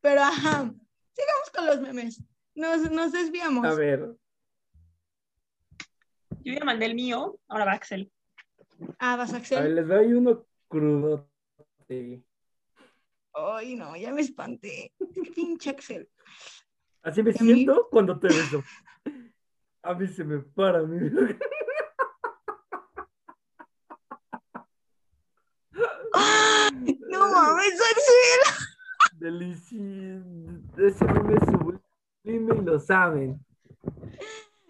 Pero ajá, sigamos con los memes. Nos, nos desviamos. A ver. Yo ya mandé el mío, ahora va Axel. Ah, vas A ver, Axel. les doy uno crudo. Sí. Ay, no, ya me espanté. Pinche Axel. Así me siento cuando te beso. A mí se me para, mi vida. No mames, Axel. Delicioso. Ese meme es sublime y lo saben.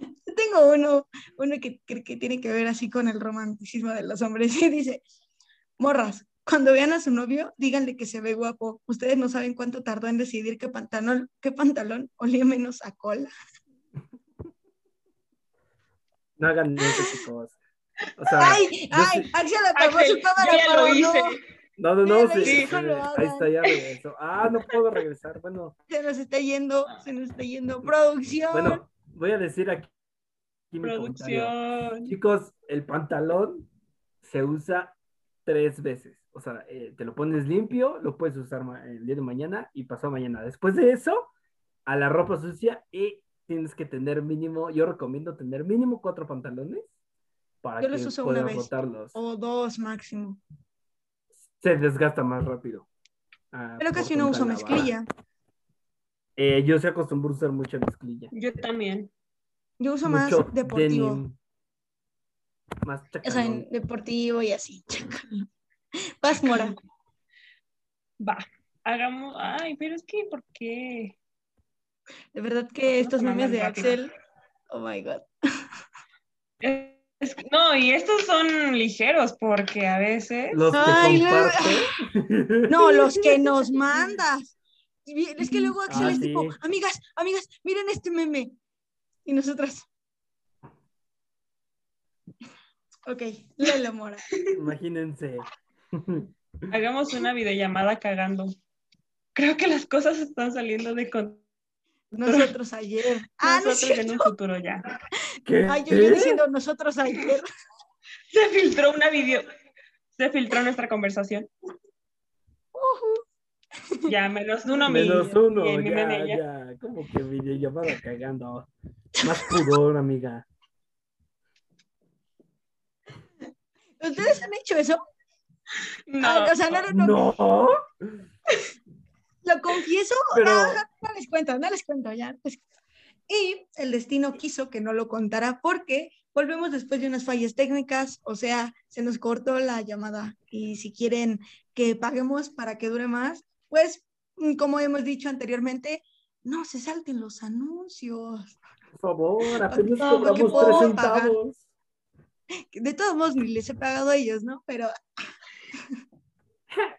Yo tengo uno, uno que, que, que tiene que ver así con el romanticismo de los hombres. Y *laughs* dice, morras, cuando vean a su novio, díganle que se ve guapo. Ustedes no saben cuánto tardó en decidir qué pantalón, qué pantalón olía menos a cola. No hagan eso, chicos. O sea, ¡Ay! ¡Ay! sí- Axel apagó Axel, su cámara para lo no- hice. No, no, no, sí, ahí sí, ahí está, ya regresó. Ah, no puedo regresar. Bueno, Se nos está yendo, se nos está yendo. Producción. bueno, voy a decir aquí. Producción. Chicos, el pantalón se usa tres veces. O sea, eh, te lo pones limpio, lo puedes usar el día de mañana y pasado mañana. Después de eso, a la ropa sucia y tienes que tener mínimo, yo recomiendo tener mínimo cuatro pantalones para Yo que los uso una puedas vez. botarlos. O dos máximo. Se desgasta más rápido. Ah, Pero por casi no uso mezclilla. Eh, yo se acostumbro a usar mucha mezclilla. Yo también. Yo uso más deportivo. denim. Más Ya chacalón. saben, deportivo y así. *laughs* *laughs* Paz Mora. Va. Hagamos. Ay, pero es que, ¿por qué? De verdad que estos memes de rápido. Axel. Oh my god. Es- no, y estos son ligeros porque a veces. Los que Ay, *laughs* no. los que nos mandas. Es que luego Axel Ah, es sí. tipo, amigas, amigas, miren este meme. Y nosotras. Ok, Lelo Mora. Imagínense. *laughs* Hagamos una videollamada cagando. Creo que las cosas están saliendo de control. Nosotros ayer. *laughs* Ah, no Nosotros en un cierto. futuro ya. ¿Qué? Ay, yo, yo diciendo nosotros ayer. *laughs* Se filtró una video. Se filtró nuestra conversación. Ya, menos uno mi- Menos uno, mi- ya. ya. Como que videollamada cagando. Más pudor, amiga. ¿Ustedes han hecho eso? No, o sea, no, no, no. No. *laughs* Lo confieso, Pero- no, les cuento, no les cuento ya. pues. Y el destino quiso que no lo contara porque volvemos después de unas fallas técnicas, o sea, se nos cortó la llamada y si quieren que paguemos para que dure más, pues mm, como hemos dicho anteriormente, no se salten los anuncios. Por favor, apenas No, cobramos tres centavos. De todos modos, ni les he pagado a ellos, ¿no? Pero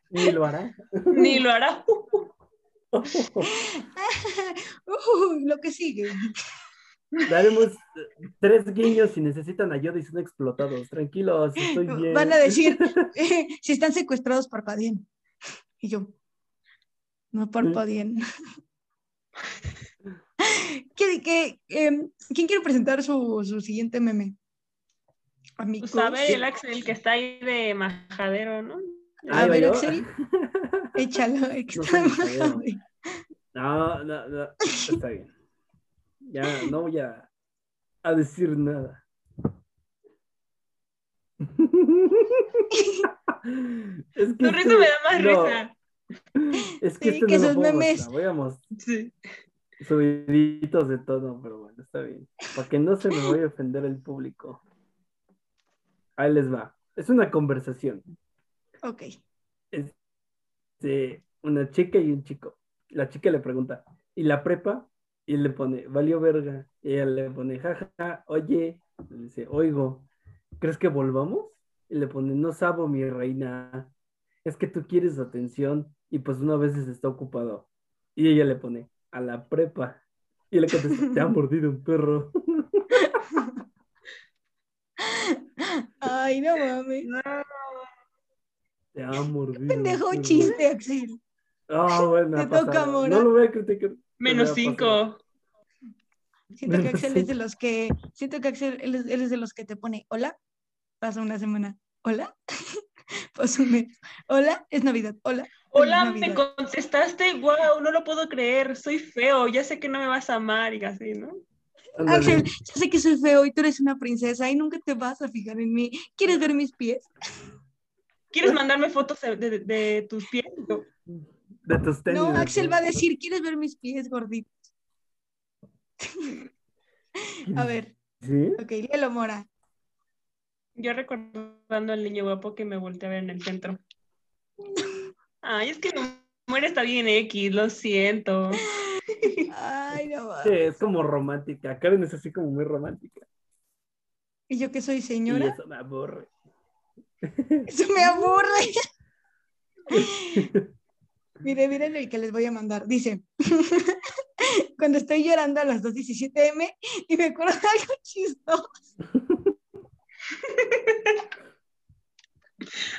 Ni lo hará. Ni lo hará. *laughs* lo que sigue. Daremos tres guiños si necesitan ayuda y son explotados. Tranquilos, estoy bien. Van a decir, *laughs* eh, si están secuestrados, parpadeen. Y yo, no parpadeen. ¿Qué, qué, em, ¿Quién quiere presentar su, su siguiente meme? Pues a ver, el Axel que está ahí de majadero, ¿no? A va ver, yo. Axel, *laughs* échalo. que No está soy majadero. majade. No, no, no, está bien. Ya no voy a, a decir nada. *laughs* es que Tu risa este- me da más no, risa. Es que Sí, este que no esos memes. Voy a mostrar Sí. subiditos de tono, pero bueno, está bien. Para que no se me vaya a ofender el público. Ahí les va. Es una conversación. Ok. de una chica y un chico. La chica le pregunta, ¿y la prepa? Y le pone, valió verga. Y ella le pone, jaja, oye, le dice, oigo, ¿crees que volvamos? Y le pone, no sabo, mi reina, es que tú quieres atención y pues una vez está ocupado. Y ella le pone, a la prepa. Y le contesta, te ha *laughs* mordido un perro. Ay, no mames. Te ha mordido. un Pendejo perro". chiste, Axel. Ah, bueno, Te toca. Mora. No lo voy a criticar. Menos cinco. Siento que Axel es de los que, siento que Axel él es, él es de los que te pone, hola, pasa una semana, hola, *laughs* pasa un mes, hola, es Navidad, hola. Hola, me Navidad". contestaste, wow, no lo puedo creer, soy feo, ya sé que no me vas a amar y así, ¿no? Axel, ya sé que soy feo y tú eres una princesa y nunca te vas a fijar en mí. ¿Quieres ver mis pies? ¿Quieres mandarme fotos de, de- de tus pies? De tus tenis. No. Axel va a decir, ¿quieres ver mis pies gorditos? A ver, ¿Sí? ok, léelo, Mora. Yo recordando al niño guapo que me volteé a ver en el centro. *laughs* Ay, es que no muere está bien X, lo siento. Ay, no Sí, va. es como romántica. Karen es así como muy romántica. Y yo que soy Y señora, eso me aburre. eso me aburre. *laughs* Mire, miren el que les voy a mandar. Dice, *laughs* cuando estoy llorando a las 2.17 m y me acuerdo de algo chistoso. *laughs*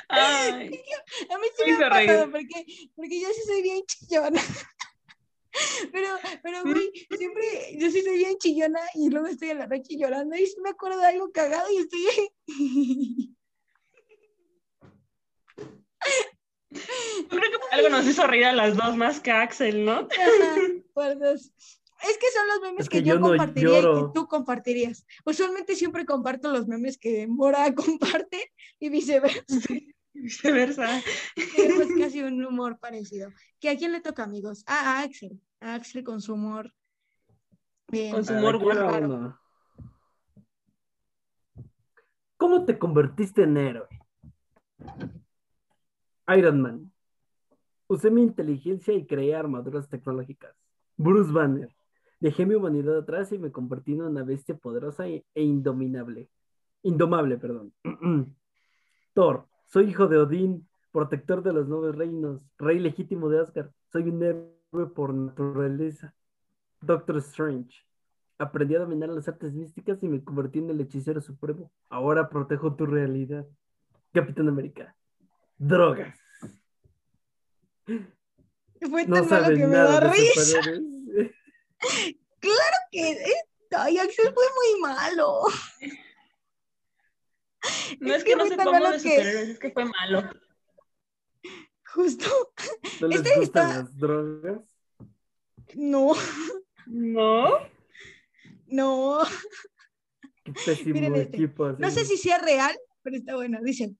Ay, A mí sí Me ha pasado porque, porque yo sí soy bien chillona. *laughs* Pero, pero, güey, siempre, yo sí soy bien chillona y luego estoy en la noche llorando y sí me acuerdo de algo cagado y estoy... yo creo que algo nos hizo reír a las dos más que a Axel, ¿no? Ajá, por dos. Es que son los memes Es que, que yo, yo no compartiría y que tú compartirías. Usualmente siempre comparto los memes que Mora *laughs* comparte y viceversa. Viceversa. Tenemos casi un humor parecido. ¿Que ¿A quién le toca, amigos? Ah, a Axel. Axel con su humor. Bien. Con su humor uno. ¿Cómo te convertiste en héroe? Iron Man. Usé mi inteligencia y creé armaduras tecnológicas. Bruce Banner. Dejé mi humanidad atrás y me convertí en una bestia poderosa e e indominable. Indomable, perdón. *clears throat* Thor. Soy hijo de Odín, protector de los nueve reinos, rey legítimo de Asgard. Soy un héroe por naturaleza. Doctor Strange. Aprendí a dominar las artes místicas y me convertí en el hechicero supremo. Ahora protejo tu realidad. Capitán América. Drogas. Fue tan No malo sabes que me da nada de risa. superhéroes. *laughs* Que, ay, Axel fue muy malo. No Es es que que no fue tan sepamos malo de que- superhéroes, es que fue malo. Justo. ¿No les Este gustan está- las drogas? No, ¿No? no. Qué pésimo Miren este. equipo. así. No sé si sea real, pero está bueno. Dicen,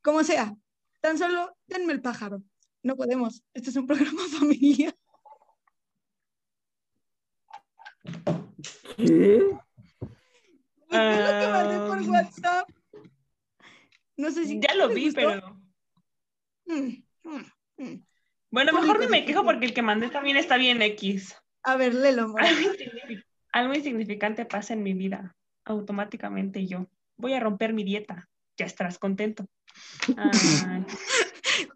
como sea, tan solo denme el pájaro. No podemos. Este es un *laughs* programa familiar. ¿Qué? Lo que mandé por. WhatsApp. No sé si. Ya lo ¿les vi, gustó? pero. Mm. Bueno, mejor no me quejo porque el que mandé también está bien X. A ver, léelo. Algo, algo insignificante pasa en mi vida. Automáticamente yo. Voy a romper mi dieta. Ya estarás contento. Ay,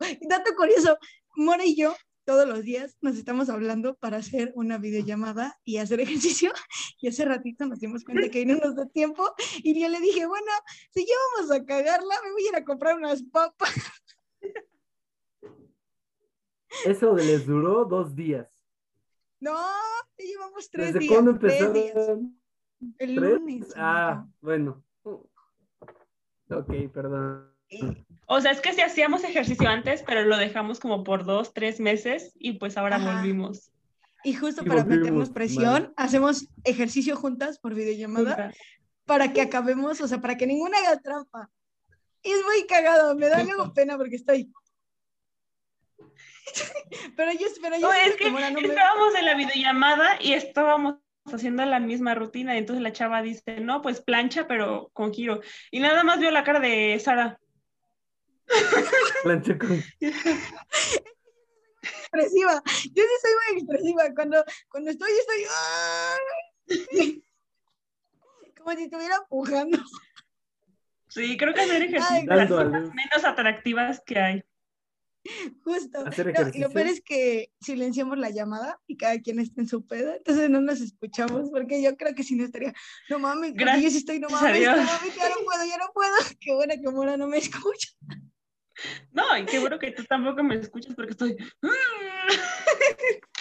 *laughs* Dato curioso, Mora y yo todos los días nos estamos hablando para hacer una videollamada y hacer ejercicio. *laughs* Y hace ratito nos dimos cuenta que no nos da tiempo. Y yo le dije, bueno, si ya vamos a cagarla, me voy a ir a comprar unas papas. Eso les duró dos días. No, llevamos tres ¿Desde días. cuándo tres días. empezaron? El ¿Tres? lunes. Ah, bueno. Ok, perdón. O sea, es que sí hacíamos ejercicio antes, pero lo dejamos como por dos, tres meses y pues ahora Ajá. volvimos. Y justo Y para volvimos, meternos presión, hacemos ejercicio juntas por videollamada para que acabemos, o sea, para que ninguna haga trampa. Y es muy cagado, me da luego pena porque estoy. *laughs* pero yo, pero yo No, siento es que Mora no me- estábamos en la videollamada y estábamos haciendo la misma rutina y entonces la chava dice, no, pues plancha, pero con giro. Y nada más vio la cara de Sara. Planché con- *laughs* expresiva. Yo sí soy muy expresiva. Cuando, cuando estoy, estoy. *laughs* Como si estuviera empujando. Sí, creo que hacer las cosas menos atractivas que hay. *laughs* Justo. Hacer No, lo peor es que silenciamos la llamada y cada quien está en su pedo, entonces no nos escuchamos, porque yo creo que si no estaría, no mames, porque yo sí estoy, no Gracias mames, no mames, ya no puedo, ya no puedo. *laughs* Qué buena que Mora no me escucha. No, y qué bueno que tú tampoco me escuchas porque estoy... *laughs*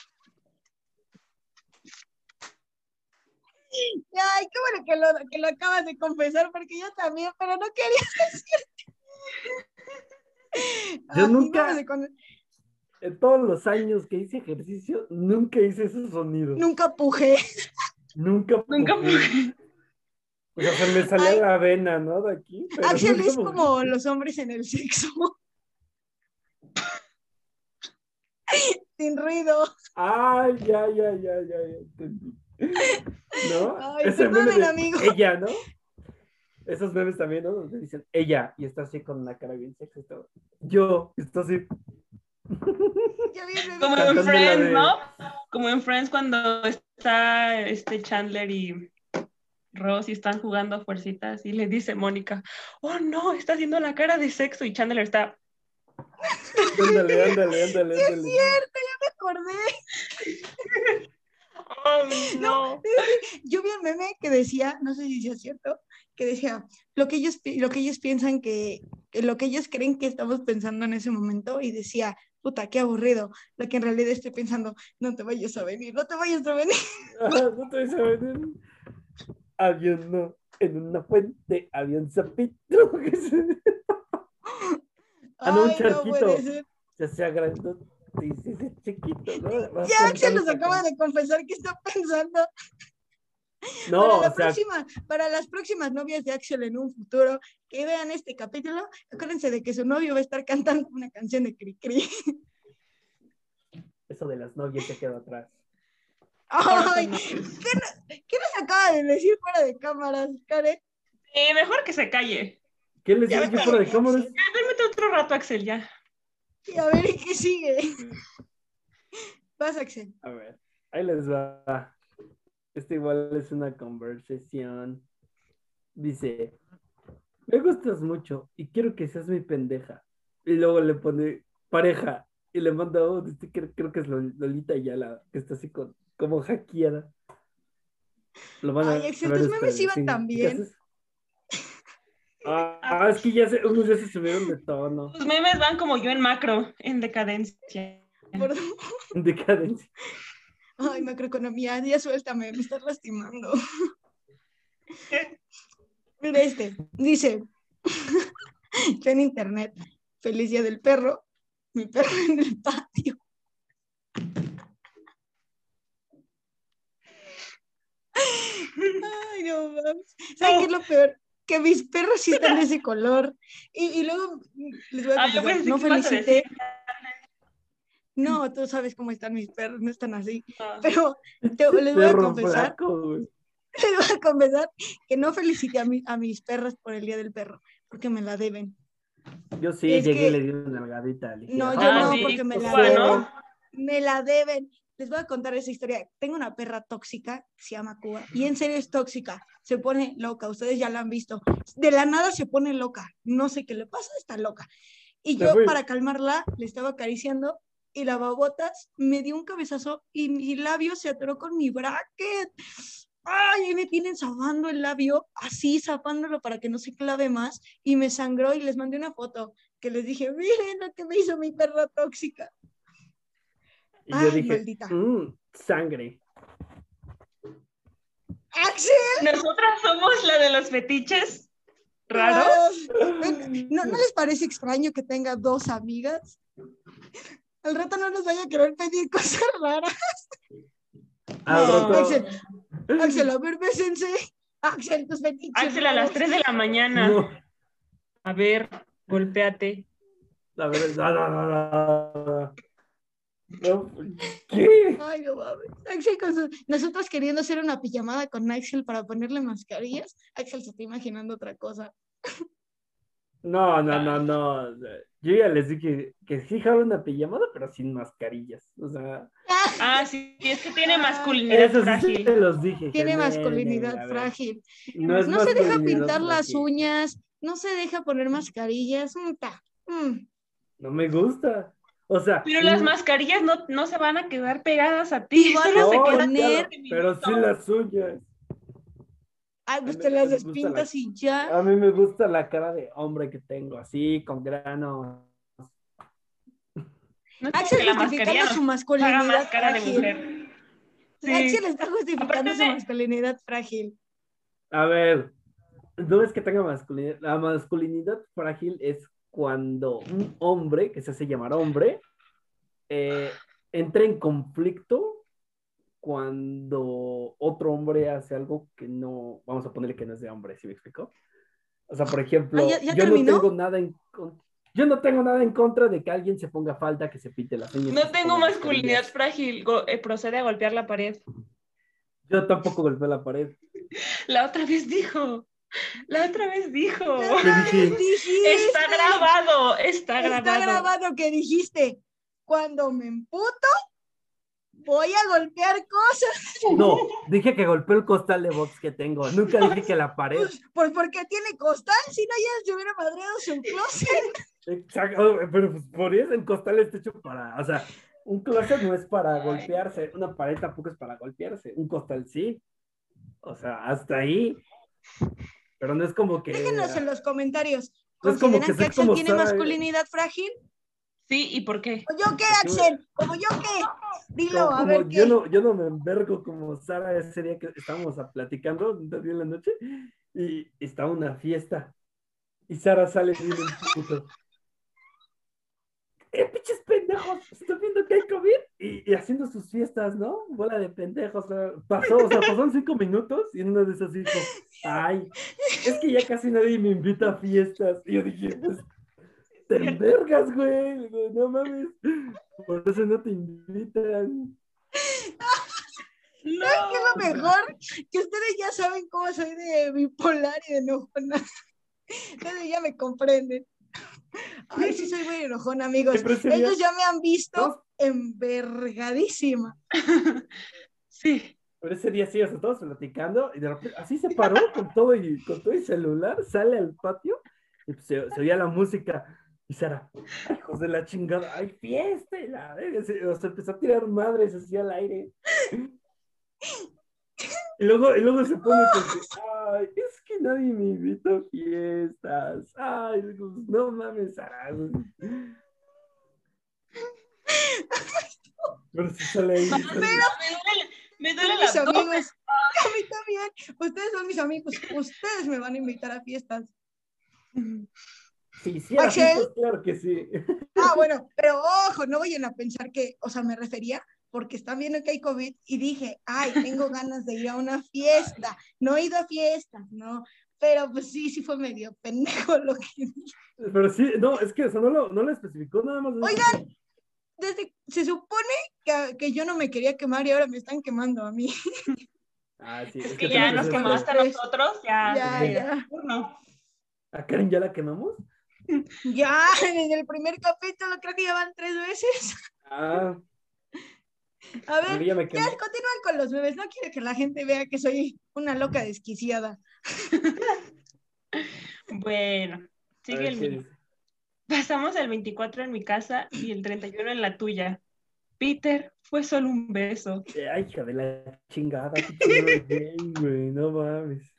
Ay, qué bueno que lo, que lo acabas de confesar, porque yo también, pero no quería decirte. Yo nunca- no, de cuando- En todos los años que hice ejercicio, nunca hice esos sonidos. nunca pujé. Nunca. Nunca pupú. O sea, se me salía Ay. la vena, ¿no? De aquí. pero Axel es como los hombres en el sexo. *laughs* Sin ruido. Ay, ya, ya, ya, ya, ya entendí. ¿No? Ay, Ese de amigo. ella, ¿no? Esos memes también, ¿no? Donde dicen ella y está así con una cara bien sexy y todo. Yo, y está así. Como en Friends, de- ¿no? Como en Friends cuando está este Chandler y Ross y están jugando a fuercitas y le dice Mónica, oh no, está haciendo la cara de sexo y Chandler está, Ándale, ándale, ándale, Sí, es ándale. cierto, ya me acordé. *laughs* oh no. Yo vi un meme que decía, no sé si sea cierto, que decía lo que ellos, lo que ellos piensan que, lo que ellos creen que estamos pensando en ese momento y decía, puta, qué aburrido. Lo que en realidad estoy pensando, no te vayas a venir, no te vayas a venir. *laughs* No te vas a venir. Había uno en una fuente, había un sapito *laughs* que se, *laughs* Ah, no, un charquito. puede ser. se hacía grandote y se hacía chiquito, ¿no? Vas Ya Axel nos acaba de confesar que está pensando. No, para, la o sea, próxima, para las próximas novias de Axel en un futuro que vean este capítulo, acuérdense de que su novio va a estar cantando una canción de Cricri. eso de las novias se quedó atrás. Ay, ¿qué, no- qué nos acaba de decir fuera de cámaras, Karen? Eh, mejor que se calle. ¿Qué les dije fuera de cámaras? Ya, duérmete otro rato, Axel, ya. Y a ver qué sigue. *laughs* Vas, Axel. A ver, ahí les va. Este igual es una conversación. Dice, me gustas mucho y quiero que seas mi pendeja. Y luego le pone pareja y le manda un creo que es Lol- Lolita Ayala, que está así con, como hackeada. Lo van a Ay, ver tus memes iban sí. tan ¿Qué bien. haces? Ah, es que ya se, unos ya se subieron de tono, Tus memes van como yo en macro, en decadencia. Por- en decadencia. Ay, macroeconomía, ya suéltame, me estás lastimando. *laughs* Mira este, dice, *laughs* yo en internet, feliz día del perro, mi perro en el patio. Ay, no mames. ¿Saben qué es lo peor? Que mis perros sí están de ese color. Y, y luego les voy a Ah, pensé no felicité. No, tú sabes cómo están mis perros, no están así. Ah. Pero te- les voy a confesar *laughs* les voy a confesar que no felicité a, mi- a mis perros por el Día del Perro, porque me la deben. Yo sí Es llegué que- y le di una nalgadita. No, yo Ah, no, sí, porque me la igual, deben. Me la deben. Les voy a contar esa historia. Tengo una perra tóxica, se llama Cuba, y en serio es tóxica. Se pone loca, ustedes ya la han visto. De la nada se pone loca. No sé qué le pasa, está loca. Y yo, para calmarla, le estaba acariciando y la babotas me dio un cabezazo y mi labio se atoró con mi bracket. Ay, y me tienen zafando el labio, así zafándolo para que no se clave más, y me sangró y les mandé una foto que les dije, miren lo que me hizo mi perra tóxica. Y yo Ay, dije, maldita. "Mm, sangre. Axel, Nosotras somos la de los fetiches raros. ¿No, ¿No les parece extraño que tenga dos amigas? Al rato no nos vaya a querer pedir *laughs* cosas raras. Al No. rato- Axel, Axel, a ver, bésense. Axel, tus fetiches. Axel a las raros. 3 de la mañana. No, A ver, golpéate. la verdad, no, no, no, no. No, ¿Qué? Ay, no mames. Axel con su- Nosotros queriendo hacer una pijamada con Axel para ponerle mascarillas. Axel se está imaginando otra cosa. No, no, no, no. Yo ya les dije que sí jalo una pijamada, pero sin mascarillas. O sea, Ah, sí, es que tiene masculinidad eso sí frágil. te los dije. Tiene masculinidad ver, frágil. No, se deja pintar las uñas. No se deja poner mascarillas. mm, ta, mm. No me gusta. O sea, Pero las mm, mascarillas no, no se van a quedar pegadas a ti. Van se no, quedan veinte pero sí las uñas. Ay, pues A te mí las me gusta despintas la- y ya. A mí me gusta la cara de hombre que tengo, así, con grano. No Axel justificando su masculinidad haga más cara de frágil. mujer. Sí. Axel está justificando Aparte su de- masculinidad frágil. A ver, no es que tenga masculinidad. La masculinidad frágil es cuando un hombre, que se hace llamar hombre, eh, entra en conflicto cuando otro hombre hace algo que no, vamos a ponerle que no es de hombre, ¿sí me explico? O sea, por ejemplo, Ah, ¿ya- ya yo no tengo nada en con- yo no tengo nada en contra de que alguien se ponga falda, que se pinte las uñas. que No tengo masculinidad frágil. Go- eh, procede a golpear la pared. Yo tampoco golpeé la pared. La otra vez dijo. La otra vez dijo. ¿Qué dije? Dijiste, Está grabado. Está está grabado. grabado que dijiste, cuando me emputo, voy a golpear cosas. No, dije que golpeé el costal de box que tengo. Nunca dije que la pared. Pues, pues porque tiene costal, si no ya se hubiera madreado su closet. Exacto, pero pues por eso el costal está hecho para, o sea, un closet no es para golpearse, una pared tampoco es para golpearse, un costal sí. O sea, hasta ahí. Pero no es como que. Déjenos en los comentarios. No es como ¿Consideran que que, Axel tiene masculinidad frágil? Sí, ¿y por qué? ¿O yo qué, Axel? ¿Como yo qué? Dilo, como- a como ver yo qué. no, yo no me envergo como Sara ese día que estábamos platicando, en la noche, y está una fiesta. Y Sara sale bien en puto. ¡Eh, pinches pendejos! Estoy viendo que hay COVID y, y haciendo sus fiestas, ¿no? Bola de pendejos. o sea, Pasó, o sea, pasaron cinco minutos y en una de esas dijo, ay, es que ya casi nadie me invita a fiestas. Y yo dije, pues, te envergas, güey. No mames, por eso no te invitan. *laughs* No. ¿Sabes qué es lo mejor? Que ustedes ya saben cómo soy de bipolar y de enojona. Ustedes ya me comprenden. Ay, sí soy muy enojona, amigos. Ellos ya me han visto envergadísima. *laughs* Sí. Pero ese día sí, o sea, todos platicando y de repente así se paró con todo y con todo el celular, sale al patio y pues, se, se oía la música. Y Sara, "Ay, hijos de la chingada, hay fiesta y la verga", se- o sea, empezó a tirar madres así al aire. Y luego, y luego se pone con que, ay, es que nadie me invita a fiestas. Ay, digo, no mames, Sara. Pero si sale ahí. Me duele, me duele mis amigos. *laughs* A mí también. Ustedes son mis amigos. Ustedes me van a invitar a fiestas. Sí, sí, Axel. claro que sí. Ah, bueno, pero ojo, no vayan a pensar que, o sea, me refería porque están viendo que hay COVID y dije, ay, tengo ganas de ir a una fiesta. No he ido a fiestas, ¿no? Pero pues sí, sí fue medio pendejo *laughs* lo que dije. Pero sí, no, es que eso no lo, no lo especificó nada más. Oigan, Desde, se supone que, que yo no me quería quemar y ahora me están quemando a mí. *laughs* Ah, sí, Es que que ya nos quemaste a nosotros, ya. Ya, ya. ¿A Karen ya la quemamos? Ya, *laughs* desde el primer capítulo creo que ya van tres veces. Ah, A ver, ya continúan con los bebés. No quiero que la gente vea que soy una loca desquiciada. Bueno, sigue el ¿qué mío. Pasamos el 24 en mi casa y el 31 en la tuya. Peter, fue solo un beso. Eh, Ay, hija de la chingada, Jane, güey, no mames.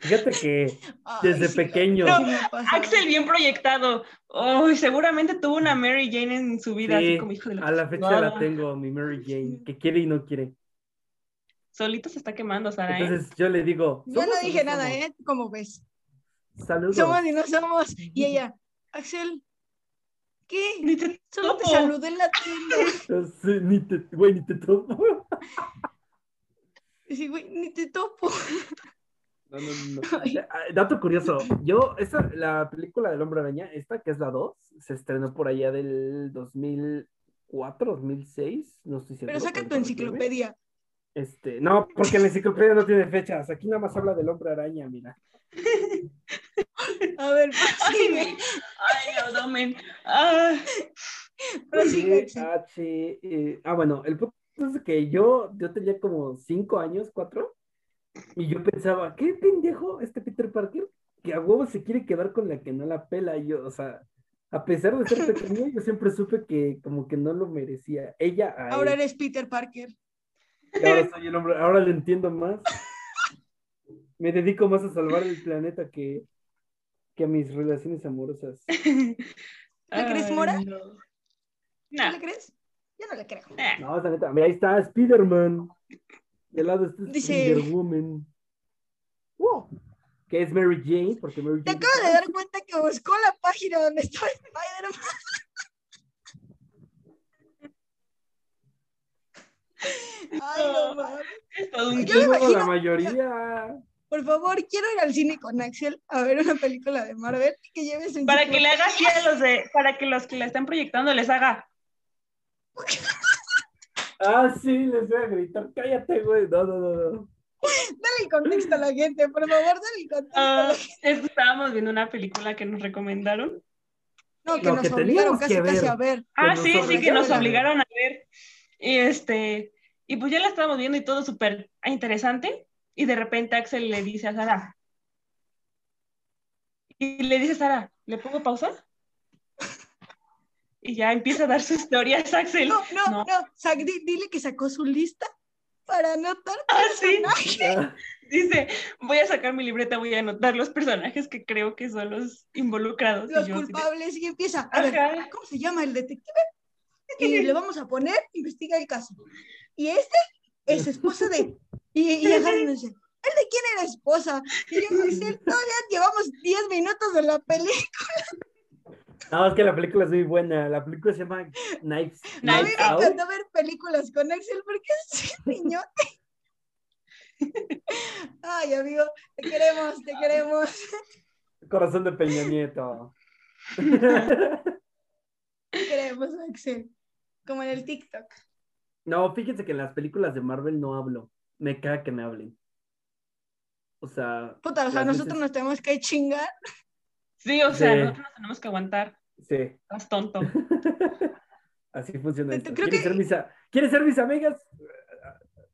Fíjate que Ay, desde sí, pequeño. Axel bien proyectado. Oh, seguramente tuvo una Mary Jane en su vida, sí, así como hijo de la a la fecha la tengo, mi Mary Jane, que quiere y no quiere. Solito se está quemando, Sara. ¿eh? Entonces yo le digo, Yo no ¿somos o dije nada, somos? ¿eh? Como ves. Saludos. Somos y no somos. Y ella, *laughs* Axel, ¿qué? Ni te Solo te saludé en la tienda. *laughs* Sí, ni te, güey, ni te topo. Sí, güey, ni te topo. *laughs* No, no, no. *laughs* Dato curioso, yo, esta, la película del Hombre Araña, esta que es la 2, se estrenó por allá del 2004, 2006, no estoy seguro. Pero saca tu enciclopedia. Este, no, porque la enciclopedia no tiene fechas, aquí nada más habla del Hombre Araña, mira. A ver, *laughs* Ay, prosigue. ay, abdomen. Ah, Prosigue, E, Axel. H, E. Ah, bueno, el punto es que yo, yo tenía como 5 años, 4, y yo pensaba, ¿qué pendejo este Peter Parker? Que a huevo se quiere quedar con la que no la pela. Y yo, o sea, a pesar de ser pequeño, yo siempre supe que como que no lo merecía. Ella a Ahora él. eres Peter Parker. Y ahora soy el hombre, ahora lo entiendo más. Me dedico más a salvar el planeta que, que a mis relaciones amorosas. *laughs* ¿Le crees, ay, Mora? no. ¿Tú Nah, le crees? Yo no le creo. No, esa neta, mira, ahí está Spider-Man. Del lado está Dice- Spider-Woman. Wow. Que es Mary Jane, porque Mary Te Jane. acabo de dar cuenta que buscó la página donde estaba Spider-Man. *laughs* Ay, no mames. Es todo un Yo me imagino- la mayoría. Por favor, quiero ir al cine con Axel a ver una película de Marvel y que lleves un Para que le haga así a los de, para que los que la están proyectando les haga. Ah, sí, les voy a gritar, cállate, güey. No, no, no, no. Dale el contexto a la gente, por favor, dale el contexto a Ah, la gente. estábamos viendo una película que nos recomendaron. No, que Lo nos que obligaron casi, que casi a ver. Ah, sí, sí, que nos obligaron a ver. Y este, y pues ya la estábamos viendo y todo súper interesante. Y de repente Axel le dice a Sara. Y le dice a Sara, ¿le pongo pausa? Y ya empieza a dar su historia, *laughs* Axel. No, no, No. no. Di- dile que sacó su lista para anotar Ah, sí. personajes. *laughs* Ah, Dice, voy a sacar mi libreta, voy a anotar los personajes que creo que son los involucrados. Y los yo culpables y empieza. A ver, Ajá. ¿cómo se llama el detective? Y *laughs* le vamos a poner, investiga el caso. Y este es esposa de. Y, y nos dice, ¿el de quién era esposa? Y yo dice, todavía llevamos 10 minutos de la película. No, es que la película es muy buena. La película se llama Knives, A mí me encantó ver películas con Axel porque es un *laughs* niñote. Ay, amigo, te queremos, te queremos. Corazón de Peña Nieto. Te queremos, Axel. Como en el TikTok. No, fíjense que en las películas de Marvel no hablo. Me caga que me hablen. O sea, Puta, o sea, nosotros veces- nos tenemos que chingar. Sí, o sea, Sí. nosotros nos tenemos que aguantar. sí. Estás tonto. *laughs* Así funciona Creo esto. que- ¿Quieres ser, mis, a- ¿Quieres ser mis amigas?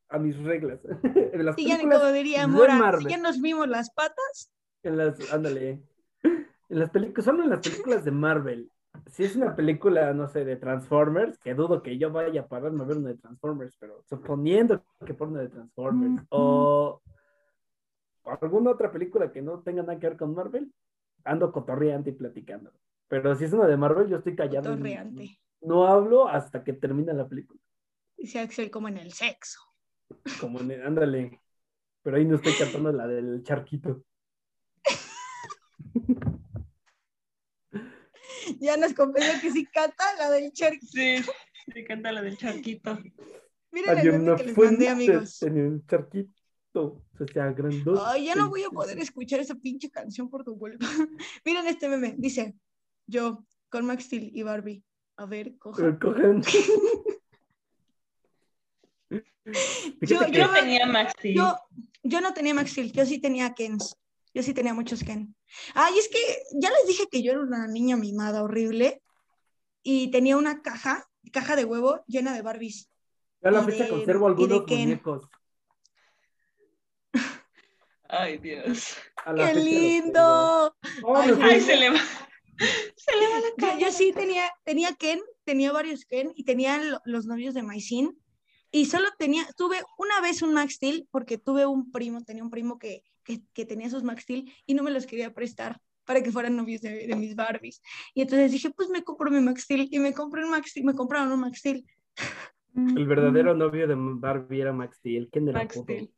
A, mis reglas. *laughs* En las Y ya como diría Mora, si ya nos vimos las patas, En las, ándale. En las películas, solo en las películas de Marvel. Si es una película, no sé, de Transformers, que dudo que yo vaya a pararme a ver una de Transformers, pero suponiendo que por una de Transformers, o alguna otra película que no tenga nada que ver con Marvel, ando cotorreante y platicando. Pero si es una de Marvel, yo estoy callado. y torreante. No hablo hasta que termina la película. Dice Axel como en el sexo. Como, en- ándale. Pero ahí no estoy cantando la del charquito. *laughs* Ya nos confesó que sí canta la del Cherky. Sí, me encanta la del charquito. Miren el meme una que les mandé, fuente amigos. en el charquito. O sea, grandote. Ay, ya no voy a poder escuchar esa pinche canción por tu culpa. *laughs* Miren este meme. Dice, yo con Max Steel y Barbie. A ver, coja. Pero cojan. *laughs* Yo- Yo tenía Maxi. Yo, yo no tenía Max Steel, yo sí tenía Kens. Yo sí tenía muchos Ken. Ay, es que ya les dije que yo era una niña mimada horrible y tenía una caja, caja de huevo llena de Barbies. yo a la fecha de- conservo algunos muñecos. Ay, Dios. ¡Qué lindo! Oh, Ay, ay, se le va. Se le va la Yo, cara. yo sí tenía, tenía Ken, tenía varios Ken y tenía lo- los novios de Maisin. Y solo tenía, tuve una vez un Max Steel porque tuve un primo, tenía un primo que, que, que tenía sus Max Steel y no me los quería prestar para que fueran novios de, de mis Barbies. Y entonces dije, pues me compro mi Max Steel y me compré un Max Steel, me compraron un Max Steel. El verdadero novio de Barbie era Max Steel. ¿Quién era Max? Steel.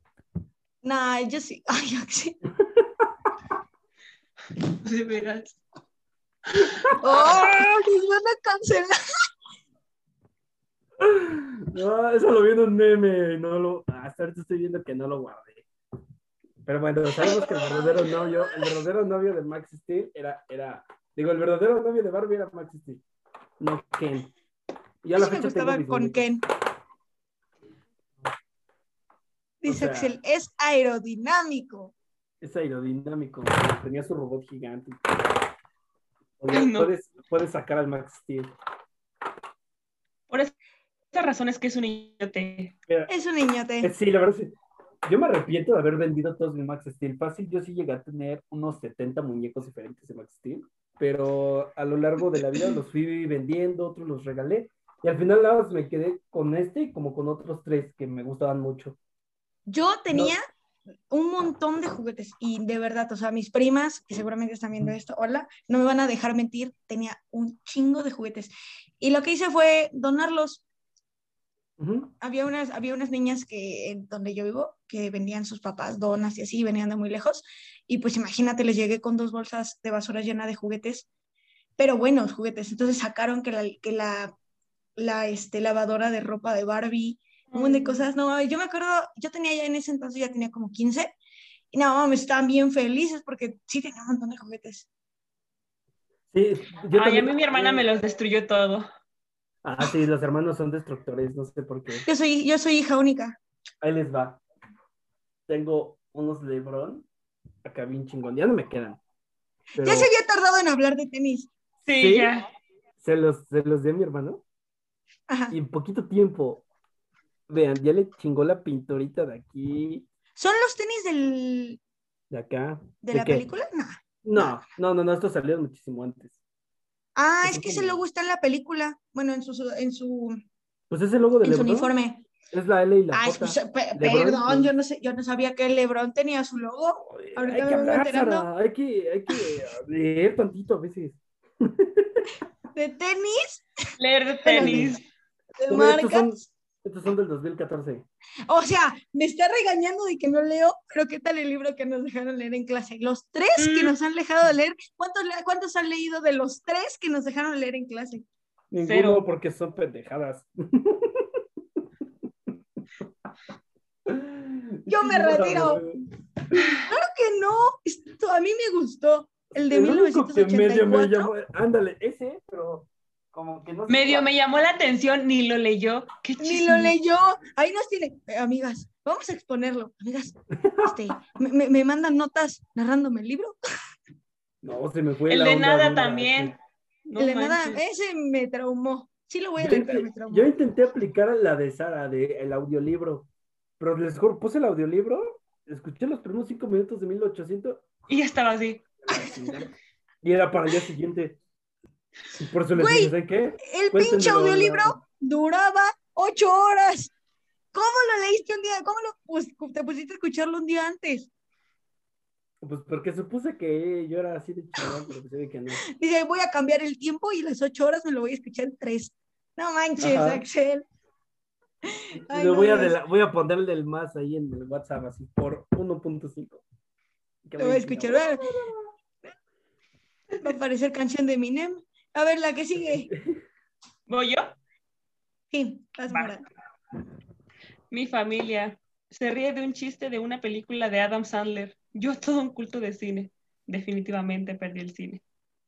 Nah, yo sí, *laughs* ay, Axel. *laughs* De veras. ¡Oh! Nos van a cancelar. No, eso lo vi en un meme. No lo, hasta ahorita estoy viendo que no lo guardé. Pero bueno, sabemos que el verdadero novio, el verdadero novio de Max Steel era, era, digo, el verdadero novio de Barbie era Max Steel, no Ken. Y a la sí me fecha tengo gustaba con. Ken. Dice sea- Axel, es aerodinámico. Es aerodinámico, tenía su robot gigante. O Ay, no. puedes, puedes sacar al Max Steel. Por esa razón es que es un niñote. Mira, Es un niñote. Eh, Sí, la verdad sí. Yo me arrepiento de haber vendido todos mis Max Steel. Fácil, yo sí llegué a tener unos 70 muñecos diferentes de Max Steel, pero a lo largo de la vida los fui vendiendo, otros los regalé, y al final nada más me quedé con este y como con otros tres que me gustaban mucho. Yo tenía un montón de juguetes y de verdad, o sea, mis primas, que seguramente están viendo esto, hola, no me van a dejar mentir, tenía un chingo de juguetes. Y lo que hice fue donarlos. Había unas, había unas niñas que, en donde yo vivo, que vendían sus papás donas y así, venían de muy lejos. Y pues imagínate, les llegué con dos bolsas de basura llena de juguetes, pero buenos juguetes. Entonces sacaron que la, que la, la este, lavadora de ropa de Barbie, un montón de cosas. No, yo me acuerdo, yo tenía ya en ese entonces, ya tenía como 15, y no, me estaban bien felices porque sí tenía un montón de juguetes. Sí, yo Ay, a mí mi hermana me los destruyó todo. Ah, sí, los hermanos son destructores, no sé por qué. Yo soy, yo soy hija única. Ahí les va. Tengo unos Lebron acá bien chingón. Ya no me quedan. Pero Ya se había tardado en hablar de tenis. Sí, ¿Sí? ya. se los, se los di a mi hermano. Ajá. Y en poquito tiempo, vean, ya le chingó la pinturita de aquí, ¿Son los tenis del, de acá. de ¿De la qué? película? No. No, no, no, no, esto salió muchísimo antes. Ah, Eso es que ese logo está en la película. Bueno, en su, en su, Pues ese logo de en su Lebron uniforme. es la L y la Ay, J. pues, pe- LeBron, perdón, pues. yo no sé, yo no sabía que LeBron tenía su logo. Ahorita hay me que vengo hablar, enterando. Hay que, hay que leer tantito a veces. De tenis, Leer de tenis. de estos marcas. Estos son del 2014. O sea, me está regañando de que no leo, pero ¿qué tal el libro que nos dejaron leer en clase? Los tres que Mm. nos han dejado de leer, ¿cuántos, ¿cuántos han leído de los tres que nos dejaron leer en clase? Ninguno Cero. porque son pendejadas. *laughs* Yo me retiro. Claro que no, esto a mí me gustó. El de El único que medio me 1984. llamó, ándale, ese, pero como que no Medio me llamó la atención, ni lo leyó. Qué Ni lo leyó. Ahí nos tiene. Eh, amigas, vamos a exponerlo. Amigas, *laughs* este, me, me- me mandan notas narrándome el libro. No, se me fue El la de onda nada también. No el de nada, ese me traumó. Sí lo voy a Yo, leer, pero me traumó. yo intenté aplicar la de Sara, de el audiolibro, pero les juro, puse el audiolibro, escuché los primeros cinco minutos de 1800 Y ya estaba así. *laughs* y era para el día siguiente. Y por eso les Güey, dije, ¿saben qué? El pinche audiolibro la- duraba ocho horas. ¿Cómo lo leíste un día? ¿Cómo lo pus- te pusiste a escucharlo un día antes? Pues porque supuse que yo era así de chaval, pero pues ve que no. *laughs* Dice, voy a cambiar el tiempo y las ocho horas me lo voy a escuchar en tres. No manches, Ajá. Axel. Ay, Le no voy, a voy a ponerle el más ahí en el WhatsApp, así por 1.5. Que Te voy a escuchar. Va va a aparecer canción de Eminem. A ver, la que sigue. *laughs* ¿Voy yo? Sí, vas, Va. Mora. Mi familia se ríe de un chiste de una película de Adam Sandler. Yo todo un culto de cine. Definitivamente perdí el cine.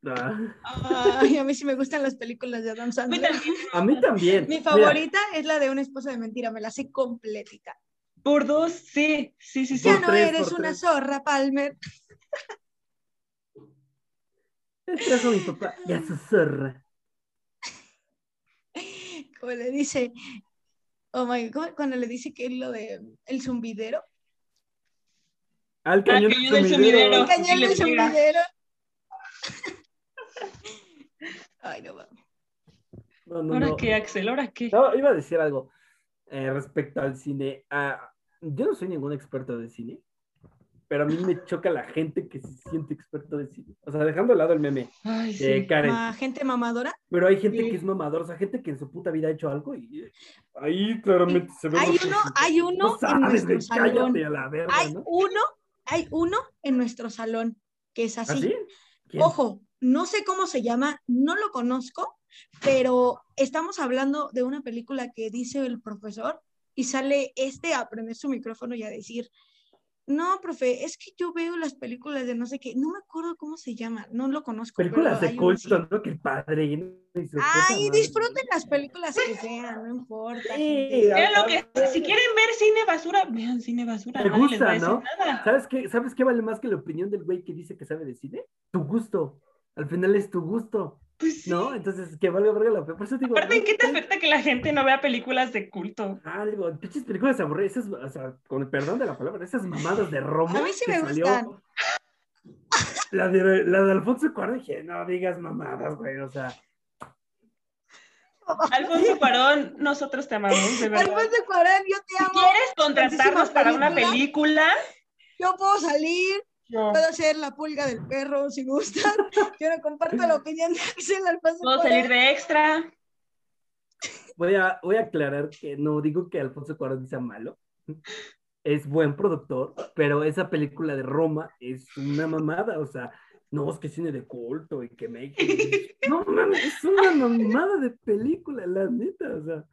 Ah, Ay, a mí sí me gustan las películas de Adam A mí Sandler. también. a mí también. Mi Mira, favorita es la de una esposa de mentira, me la sé completita. Por dos, sí, sí, sí, sí. Ya no tres, eres una tres. zorra, Palmer. Trajo mi papá y a su zorra. Como le dice, oh my God, cuando le dice que es lo de el zumbidero. Al cañón, cañón del sumidero. El Oh, cañón sí del zumbidero. Ay, no mames. No, no, ¿Ahora no. qué, Axel? ¿Ahora qué? No, iba a decir algo eh, respecto al cine. Ah, yo no soy ningún experto de cine, pero a mí me choca la gente que se siente experto de cine. O sea, dejando de lado el meme Ay, de sí. Karen. Gente mamadora. Pero hay gente Sí. que es mamador, o sea, gente que en su puta vida ha hecho algo y eh, ahí claramente se ve. Hay uno, hay uno No en sabes, nuestro güey, salón. a la verga, Hay ¿no? uno, hay uno en nuestro salón que es así. ¿Quién? Ojo, no sé cómo se llama, no lo conozco, pero estamos hablando de una película que dice el profesor y sale este a prender su micrófono y a decir, no, profe, es que yo veo las películas de no sé qué, no me acuerdo cómo se llama, no lo conozco. Películas pero de culto, ¿no? Que el padrino. y Ay, disfruten las películas que sean, no importa. Sí, lo que, si quieren ver cine basura, vean cine basura. Les a gusta, ¿no? nada. ¿Sabes qué? ¿Sabes qué vale más que la opinión del güey que dice que sabe de cine? Tu gusto. Al final es tu gusto, Pues sí. ¿no? Entonces, que valga verga la opinión. Por eso digo. Aparte, ¿en no, qué te afecta que la gente no vea películas de culto? Algo, pinches películas aburridas, esas, o sea, con el perdón de la palabra, esas mamadas de Roma. A mí sí que me salió- gustan. La de, la de Alfonso Cuarón, dije, no digas mamadas, güey, o sea. Alfonso Cuarón, nosotros te amamos, de verdad. Alfonso Cuarón, yo te Si amo, quieres contratarnos para una película. yo puedo salir, puedo ser la pulga del perro si gustan. *laughs* Yo no comparto la opinión de Axel Alfonso puedo Cuarón. salir de extra. Voy a, voy a aclarar que no digo que Alfonso Cuarón sea malo. Es buen productor, pero esa película de Roma es una mamada, o sea, no es que cine de culto y que me... No, mames, es una mamada de película, la neta, o sea.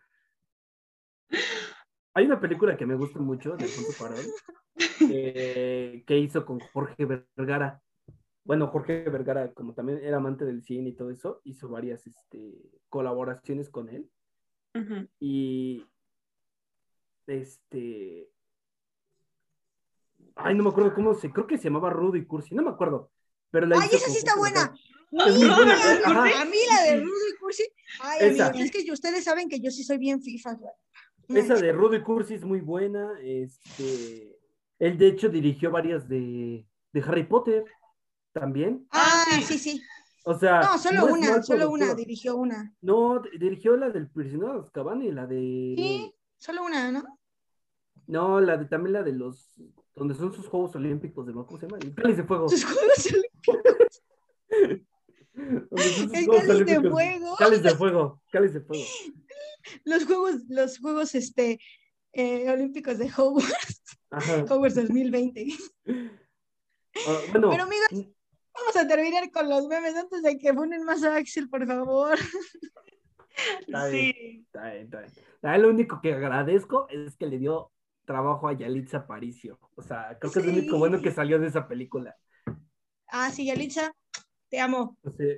Hay una película que me gusta mucho de Alfonso Cuarón eh, que hizo con Jorge Vergara. Bueno, Jorge Vergara, como también era amante del cine y todo eso, hizo varias este, colaboraciones con él. Y este. Ay, no me acuerdo cómo se. Creo que se llamaba Rudy Cursi, no me acuerdo. Pero la Ay, esa sí está buena. Es. A mí la de Rudy Cursi. Ay, amigos, es que ustedes saben que yo sí soy bien FIFA. güey. Esa de Rudy Cursi es muy buena. Este. Él, de hecho, dirigió varias de, de Harry Potter también. Ah, Ah, sí, sí. O sea. No, solo una, solo una, dirigió una. No, dirigió la del prisionero de Azkaban y la de. Sí, solo una, ¿no? No, la de también la de los. Donde son sus Juegos Olímpicos de ¿cómo se llama? El Cáliz de Fuego. Sus juegos, *laughs* sus El Cáliz de Olímpicos. Fuego. Cáliz de Fuego. Cáliz de Fuego. Los juegos, los juegos, este, eh, olímpicos de Hogwarts, Ajá. *laughs* Hogwarts 2020. Ah, bueno, Pero, amigos, Vamos a terminar con los memes antes de que ponen más a Axel, por favor. Está bien. Sí. está bien, está bien. Ah, lo único que agradezco es que le dio trabajo a Yalitza Aparicio. O sea, creo que es lo Sí. único bueno que salió de esa película. Ah, sí, Yalitza, te amo. Sea,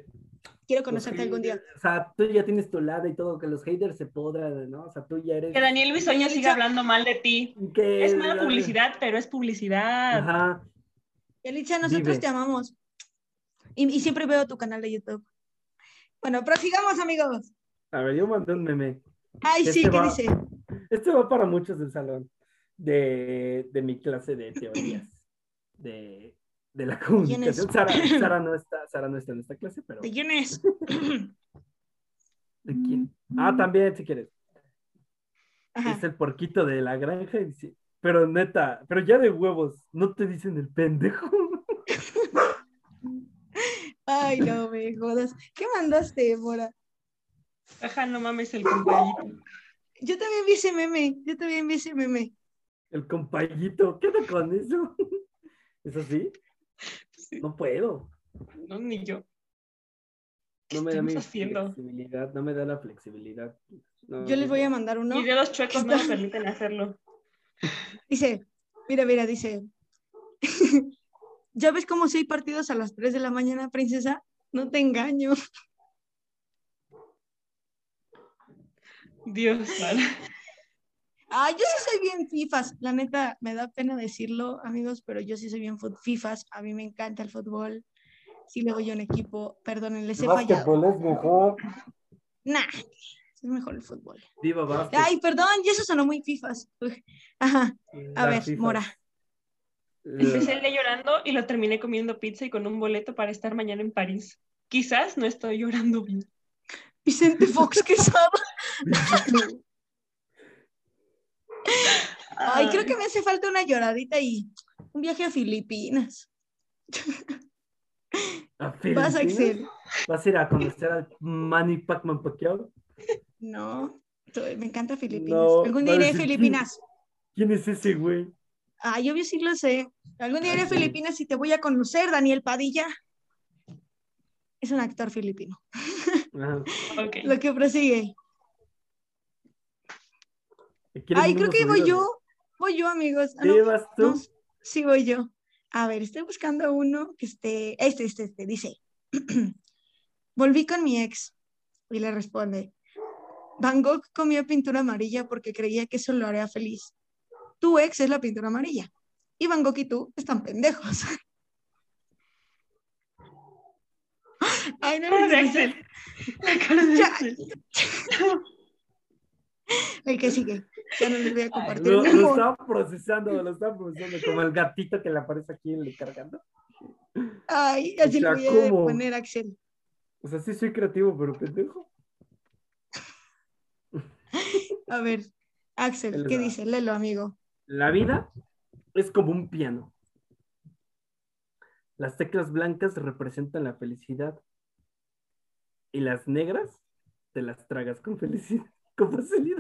Quiero conocerte algún día. O sea, tú ya tienes tu lado y todo, que los haters se podran, ¿no? O sea, tú ya eres. Que Daniel Bisoño siga hablando mal de ti. que- Es mala publicidad, pero es publicidad. Ajá. Yalitza, nosotros Vive. te amamos. Y, y siempre veo tu canal de YouTube. Bueno, prosigamos, amigos. A ver, yo mandé un meme. Ay, sí, Este ¿qué va- dice? Este va para muchos del salón de, de mi clase de teorías de, de la comunicación. Sara, *laughs* Sara no está, Sara no está en esta clase, pero ¿De quién es? ¿de quién? Ah, también, si quieres. Ajá. Es el porquito de la granja. y dice, pero neta, pero ya de huevos, no te dicen el pendejo. *laughs* Ay, no me jodas. ¿Qué mandaste, Mora? Ajá, no mames el compañito. Yo también vi ese meme. Yo también vi ese meme. El compayito, ¿qué onda con eso? *laughs* ¿Es así? Sí. No puedo. No, ni yo. No me da mi haciendo? flexibilidad, no me da la flexibilidad. No, Yo les voy a mandar uno. Mis dedos chuecos no me *laughs* permiten hacerlo. Dice, mira, mira, dice. *laughs* ¿Ya ves cómo si hay partidos a las 3 de la mañana, princesa? No te engaño. Dios. Ah, yo sí soy bien FIFAs. La neta, me da pena decirlo, amigos, pero yo sí soy bien FIFAs. A mí me encanta el fútbol. Sí le voy a un equipo. Perdonen, les he fallado. Es mejor. Nah, es mejor el fútbol. Viva básquet. Ay, perdón, y eso sonó muy FIFAs. Uy, Ajá, a La ver, FIFA. Mora. Empecé el día llorando y lo terminé comiendo pizza y con un boleto para estar mañana en París. Quizás no estoy llorando bien. Vicente Fox Quesada. *laughs* Ay, creo que me hace falta una lloradita y un viaje a Filipinas. ¿A *laughs* Vas, Filipinas? Axel. ¿Vas a ir a conocer al Manny Pacman Pacquiao? No, to- me encanta Filipinas. No, Algún día iré a Filipinas. ¿Quién es ese güey? Ay, obvio sí lo sé. Algún día iré a. Filipinas y te voy a conocer, Daniel Padilla. Es un actor filipino. *laughs* Ok. Lo que prosigue. ¿Quieres Ay, creo que voy yo. Voy yo, amigos. Ah, ¿Sí, no, vas tú? no, sí, voy yo. A ver, estoy buscando uno que esté. Este, este, este. Dice: *clears throat* Volví con mi ex. Y le responde: Van Gogh comió pintura amarilla porque creía que eso lo haría feliz. Tu ex es la pintura amarilla. Y Van Gogh y tú están pendejos. *laughs* Ay, no, no. La cara de Ya. Axel. *laughs* El que sigue. Ya no les voy a compartir. Lo, lo procesando, lo estaba procesando como el gatito que le aparece aquí en el cargando. Ay, así O sea, le voy a ¿cómo? poner Axel. O sea, sí soy creativo, pero pendejo. A ver, Axel, ¿qué dice? Léelo, amigo. La vida es como un piano. Las teclas blancas representan la felicidad. Y las negras te las tragas con felicidad, con facilidad.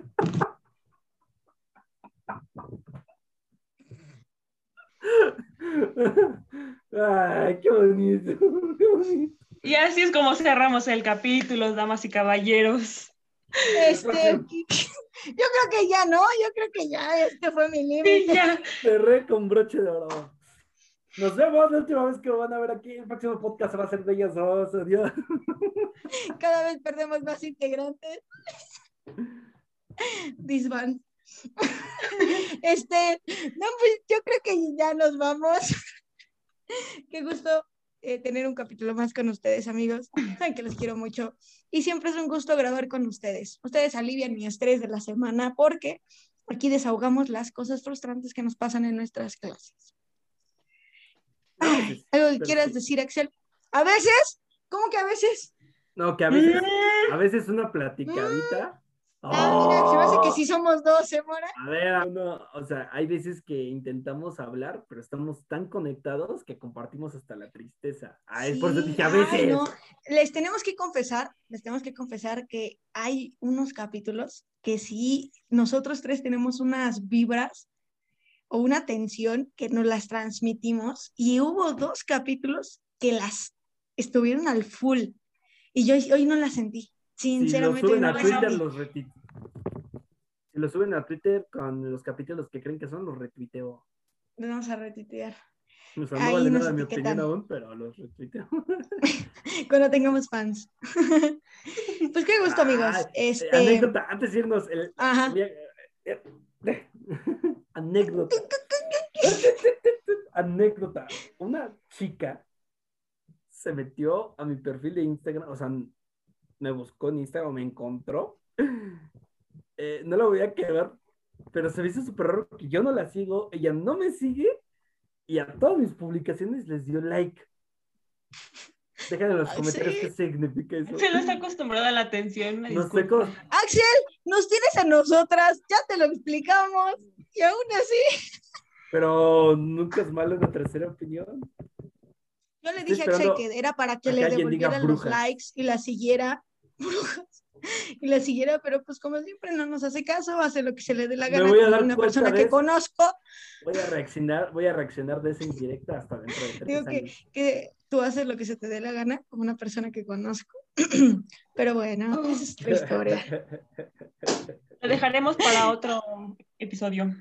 Ay, qué bonito, qué bonito. Y así es como cerramos el capítulo, damas y caballeros. Este, yo creo que ya no, yo creo que ya, este fue mi Sí, límite. ya. Cerré con broche de oro. Nos vemos la última vez que lo van a ver aquí. El próximo podcast va a ser de ellos dos. Adiós. Cada vez perdemos más integrantes. Disban. *laughs* Este, no, pues yo creo que ya nos vamos. *laughs* Qué gusto eh, tener un capítulo más con ustedes, amigos. *laughs* Saben que los quiero mucho. Y siempre es un gusto grabar con ustedes. Ustedes alivian mi estrés de la semana porque aquí desahogamos las cosas frustrantes que nos pasan en nuestras clases. Ay, ¿Algo que quieras decir, Axel? A veces, ¿cómo que a veces? No, que a veces, a veces una platicadita. Ah, mira, se me hace que Oh. sí somos dos, ¿eh, Mora? A ver, uno, o sea, hay veces que intentamos hablar, pero estamos tan conectados que compartimos hasta la tristeza. Ah, es por eso Sí, dije a ay, veces. no. Les tenemos que confesar, les tenemos que confesar que hay unos capítulos que sí, nosotros tres tenemos unas vibras o una tensión que nos las transmitimos y hubo dos capítulos que las estuvieron al full y yo hoy no las sentí, Si lo sinceramente. suben no a Twitter, los retuiteo. Si lo suben a Twitter con los capítulos que creen que son, los retuiteo. Los Vamos a retuitear O sea, Ahí no vale nos nada mi opinión aún, pero los retuiteo. *laughs* cuando tengamos fans. *laughs* pues qué gusto, amigos. Este, Anécdota, antes de irnos, el, ajá. *laughs* Anécdota. Anécdota. Una chica se metió a mi perfil de Instagram, o sea, me buscó en Instagram, me encontró. Eh, no la voy a quedar, pero se me hizo súper raro que yo no la sigo, ella no me sigue y a todas mis publicaciones les dio like. Déjame en los comentarios sí. qué significa eso. Se lo está acostumbrado a la atención. No sé cómo. Axel, nos tienes a nosotras, ya te lo explicamos y aún así. Pero nunca es malo una tercera opinión. Yo le dije a Axel que era para que le alguien diga devolviera los likes y la siguiera. Brujas. Y la siguiera, pero pues como siempre no nos hace caso, hace lo que se le dé la gana voy a dar una persona que conozco, Voy a reaccionar, voy a reaccionar de esa indirecta hasta dentro de tres Digo que- que tú haces lo que se te dé la gana como una persona que conozco. *clears throat* Pero bueno, esa es tu historia. Lo dejaremos para otro episodio.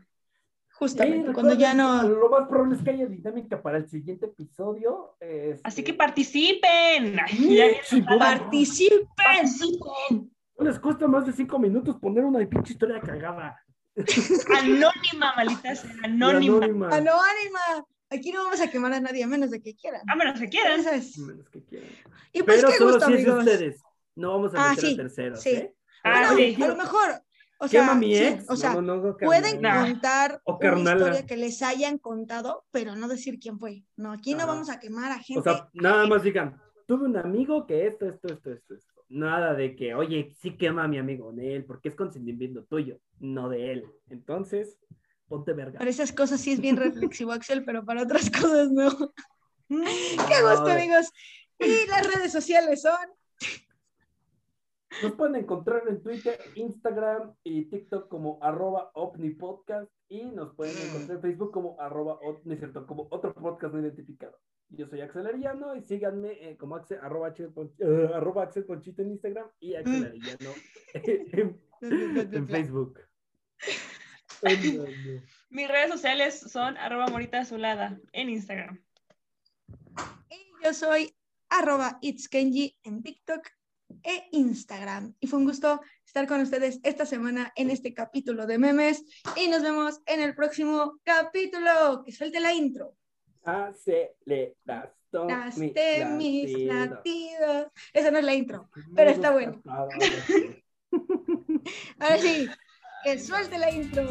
Justamente, Sí, cuando ya no... Lo más probable es que haya dinámica para el siguiente episodio. este, Así que participen. Sí, *laughs* sí, ¡Participen! participen. No les cuesta más de cinco minutos poner una pinche historia cagada. *laughs* Anónima, maldita sea, anónima. anónima. ¡Anónima! Aquí no vamos a quemar a nadie, a menos de que quieran. A menos que quieran. Es. Menos que quieran. Y pues Pero qué solo gusto, si es de amigos. ustedes. No vamos a Ah, meter sí, a terceros. sí. ¿eh? Ah, Bueno, sí. a lo mejor, o sea, Quema a mi sí, ex. o sea, no, no, no, pueden. Nah. contar O una carnala. historia que les hayan contado, pero no decir quién fue. No, aquí no vamos a quemar a gente. O sea, nada más digan, tuve un amigo que esto, esto, esto, esto, esto. Nada de que, oye, sí quema a mi amigo de él, porque es consentimiento tuyo, no de él. Entonces, ponte verga. para esas cosas sí es bien reflexivo, Axel, pero para otras *laughs* cosas no. *laughs* Qué gusto, amigos. Y las redes sociales son. Nos pueden encontrar en Twitter, Instagram y TikTok como arroba OVNIPodcast y nos pueden encontrar en Facebook como arroba, ot- no es cierto, como otro podcast no identificado. Yo soy Axel Arellano y síganme eh, como Axel, arroba, eh, arroba Axel Ponchito en Instagram y Axel Mm. Arellano *laughs* en, en Facebook. *laughs* Mis redes sociales son arroba morita azulada en Instagram. Y yo soy arroba itskenji en TikTok e Instagram. Y fue un gusto estar con ustedes esta semana en este capítulo de memes. Y nos vemos en el próximo capítulo. Que suelte la intro. Aceleraste Gasté mis latidos. latidos. Esa no es la intro. pero está bueno. *laughs* Ahora sí, que suelte la intro.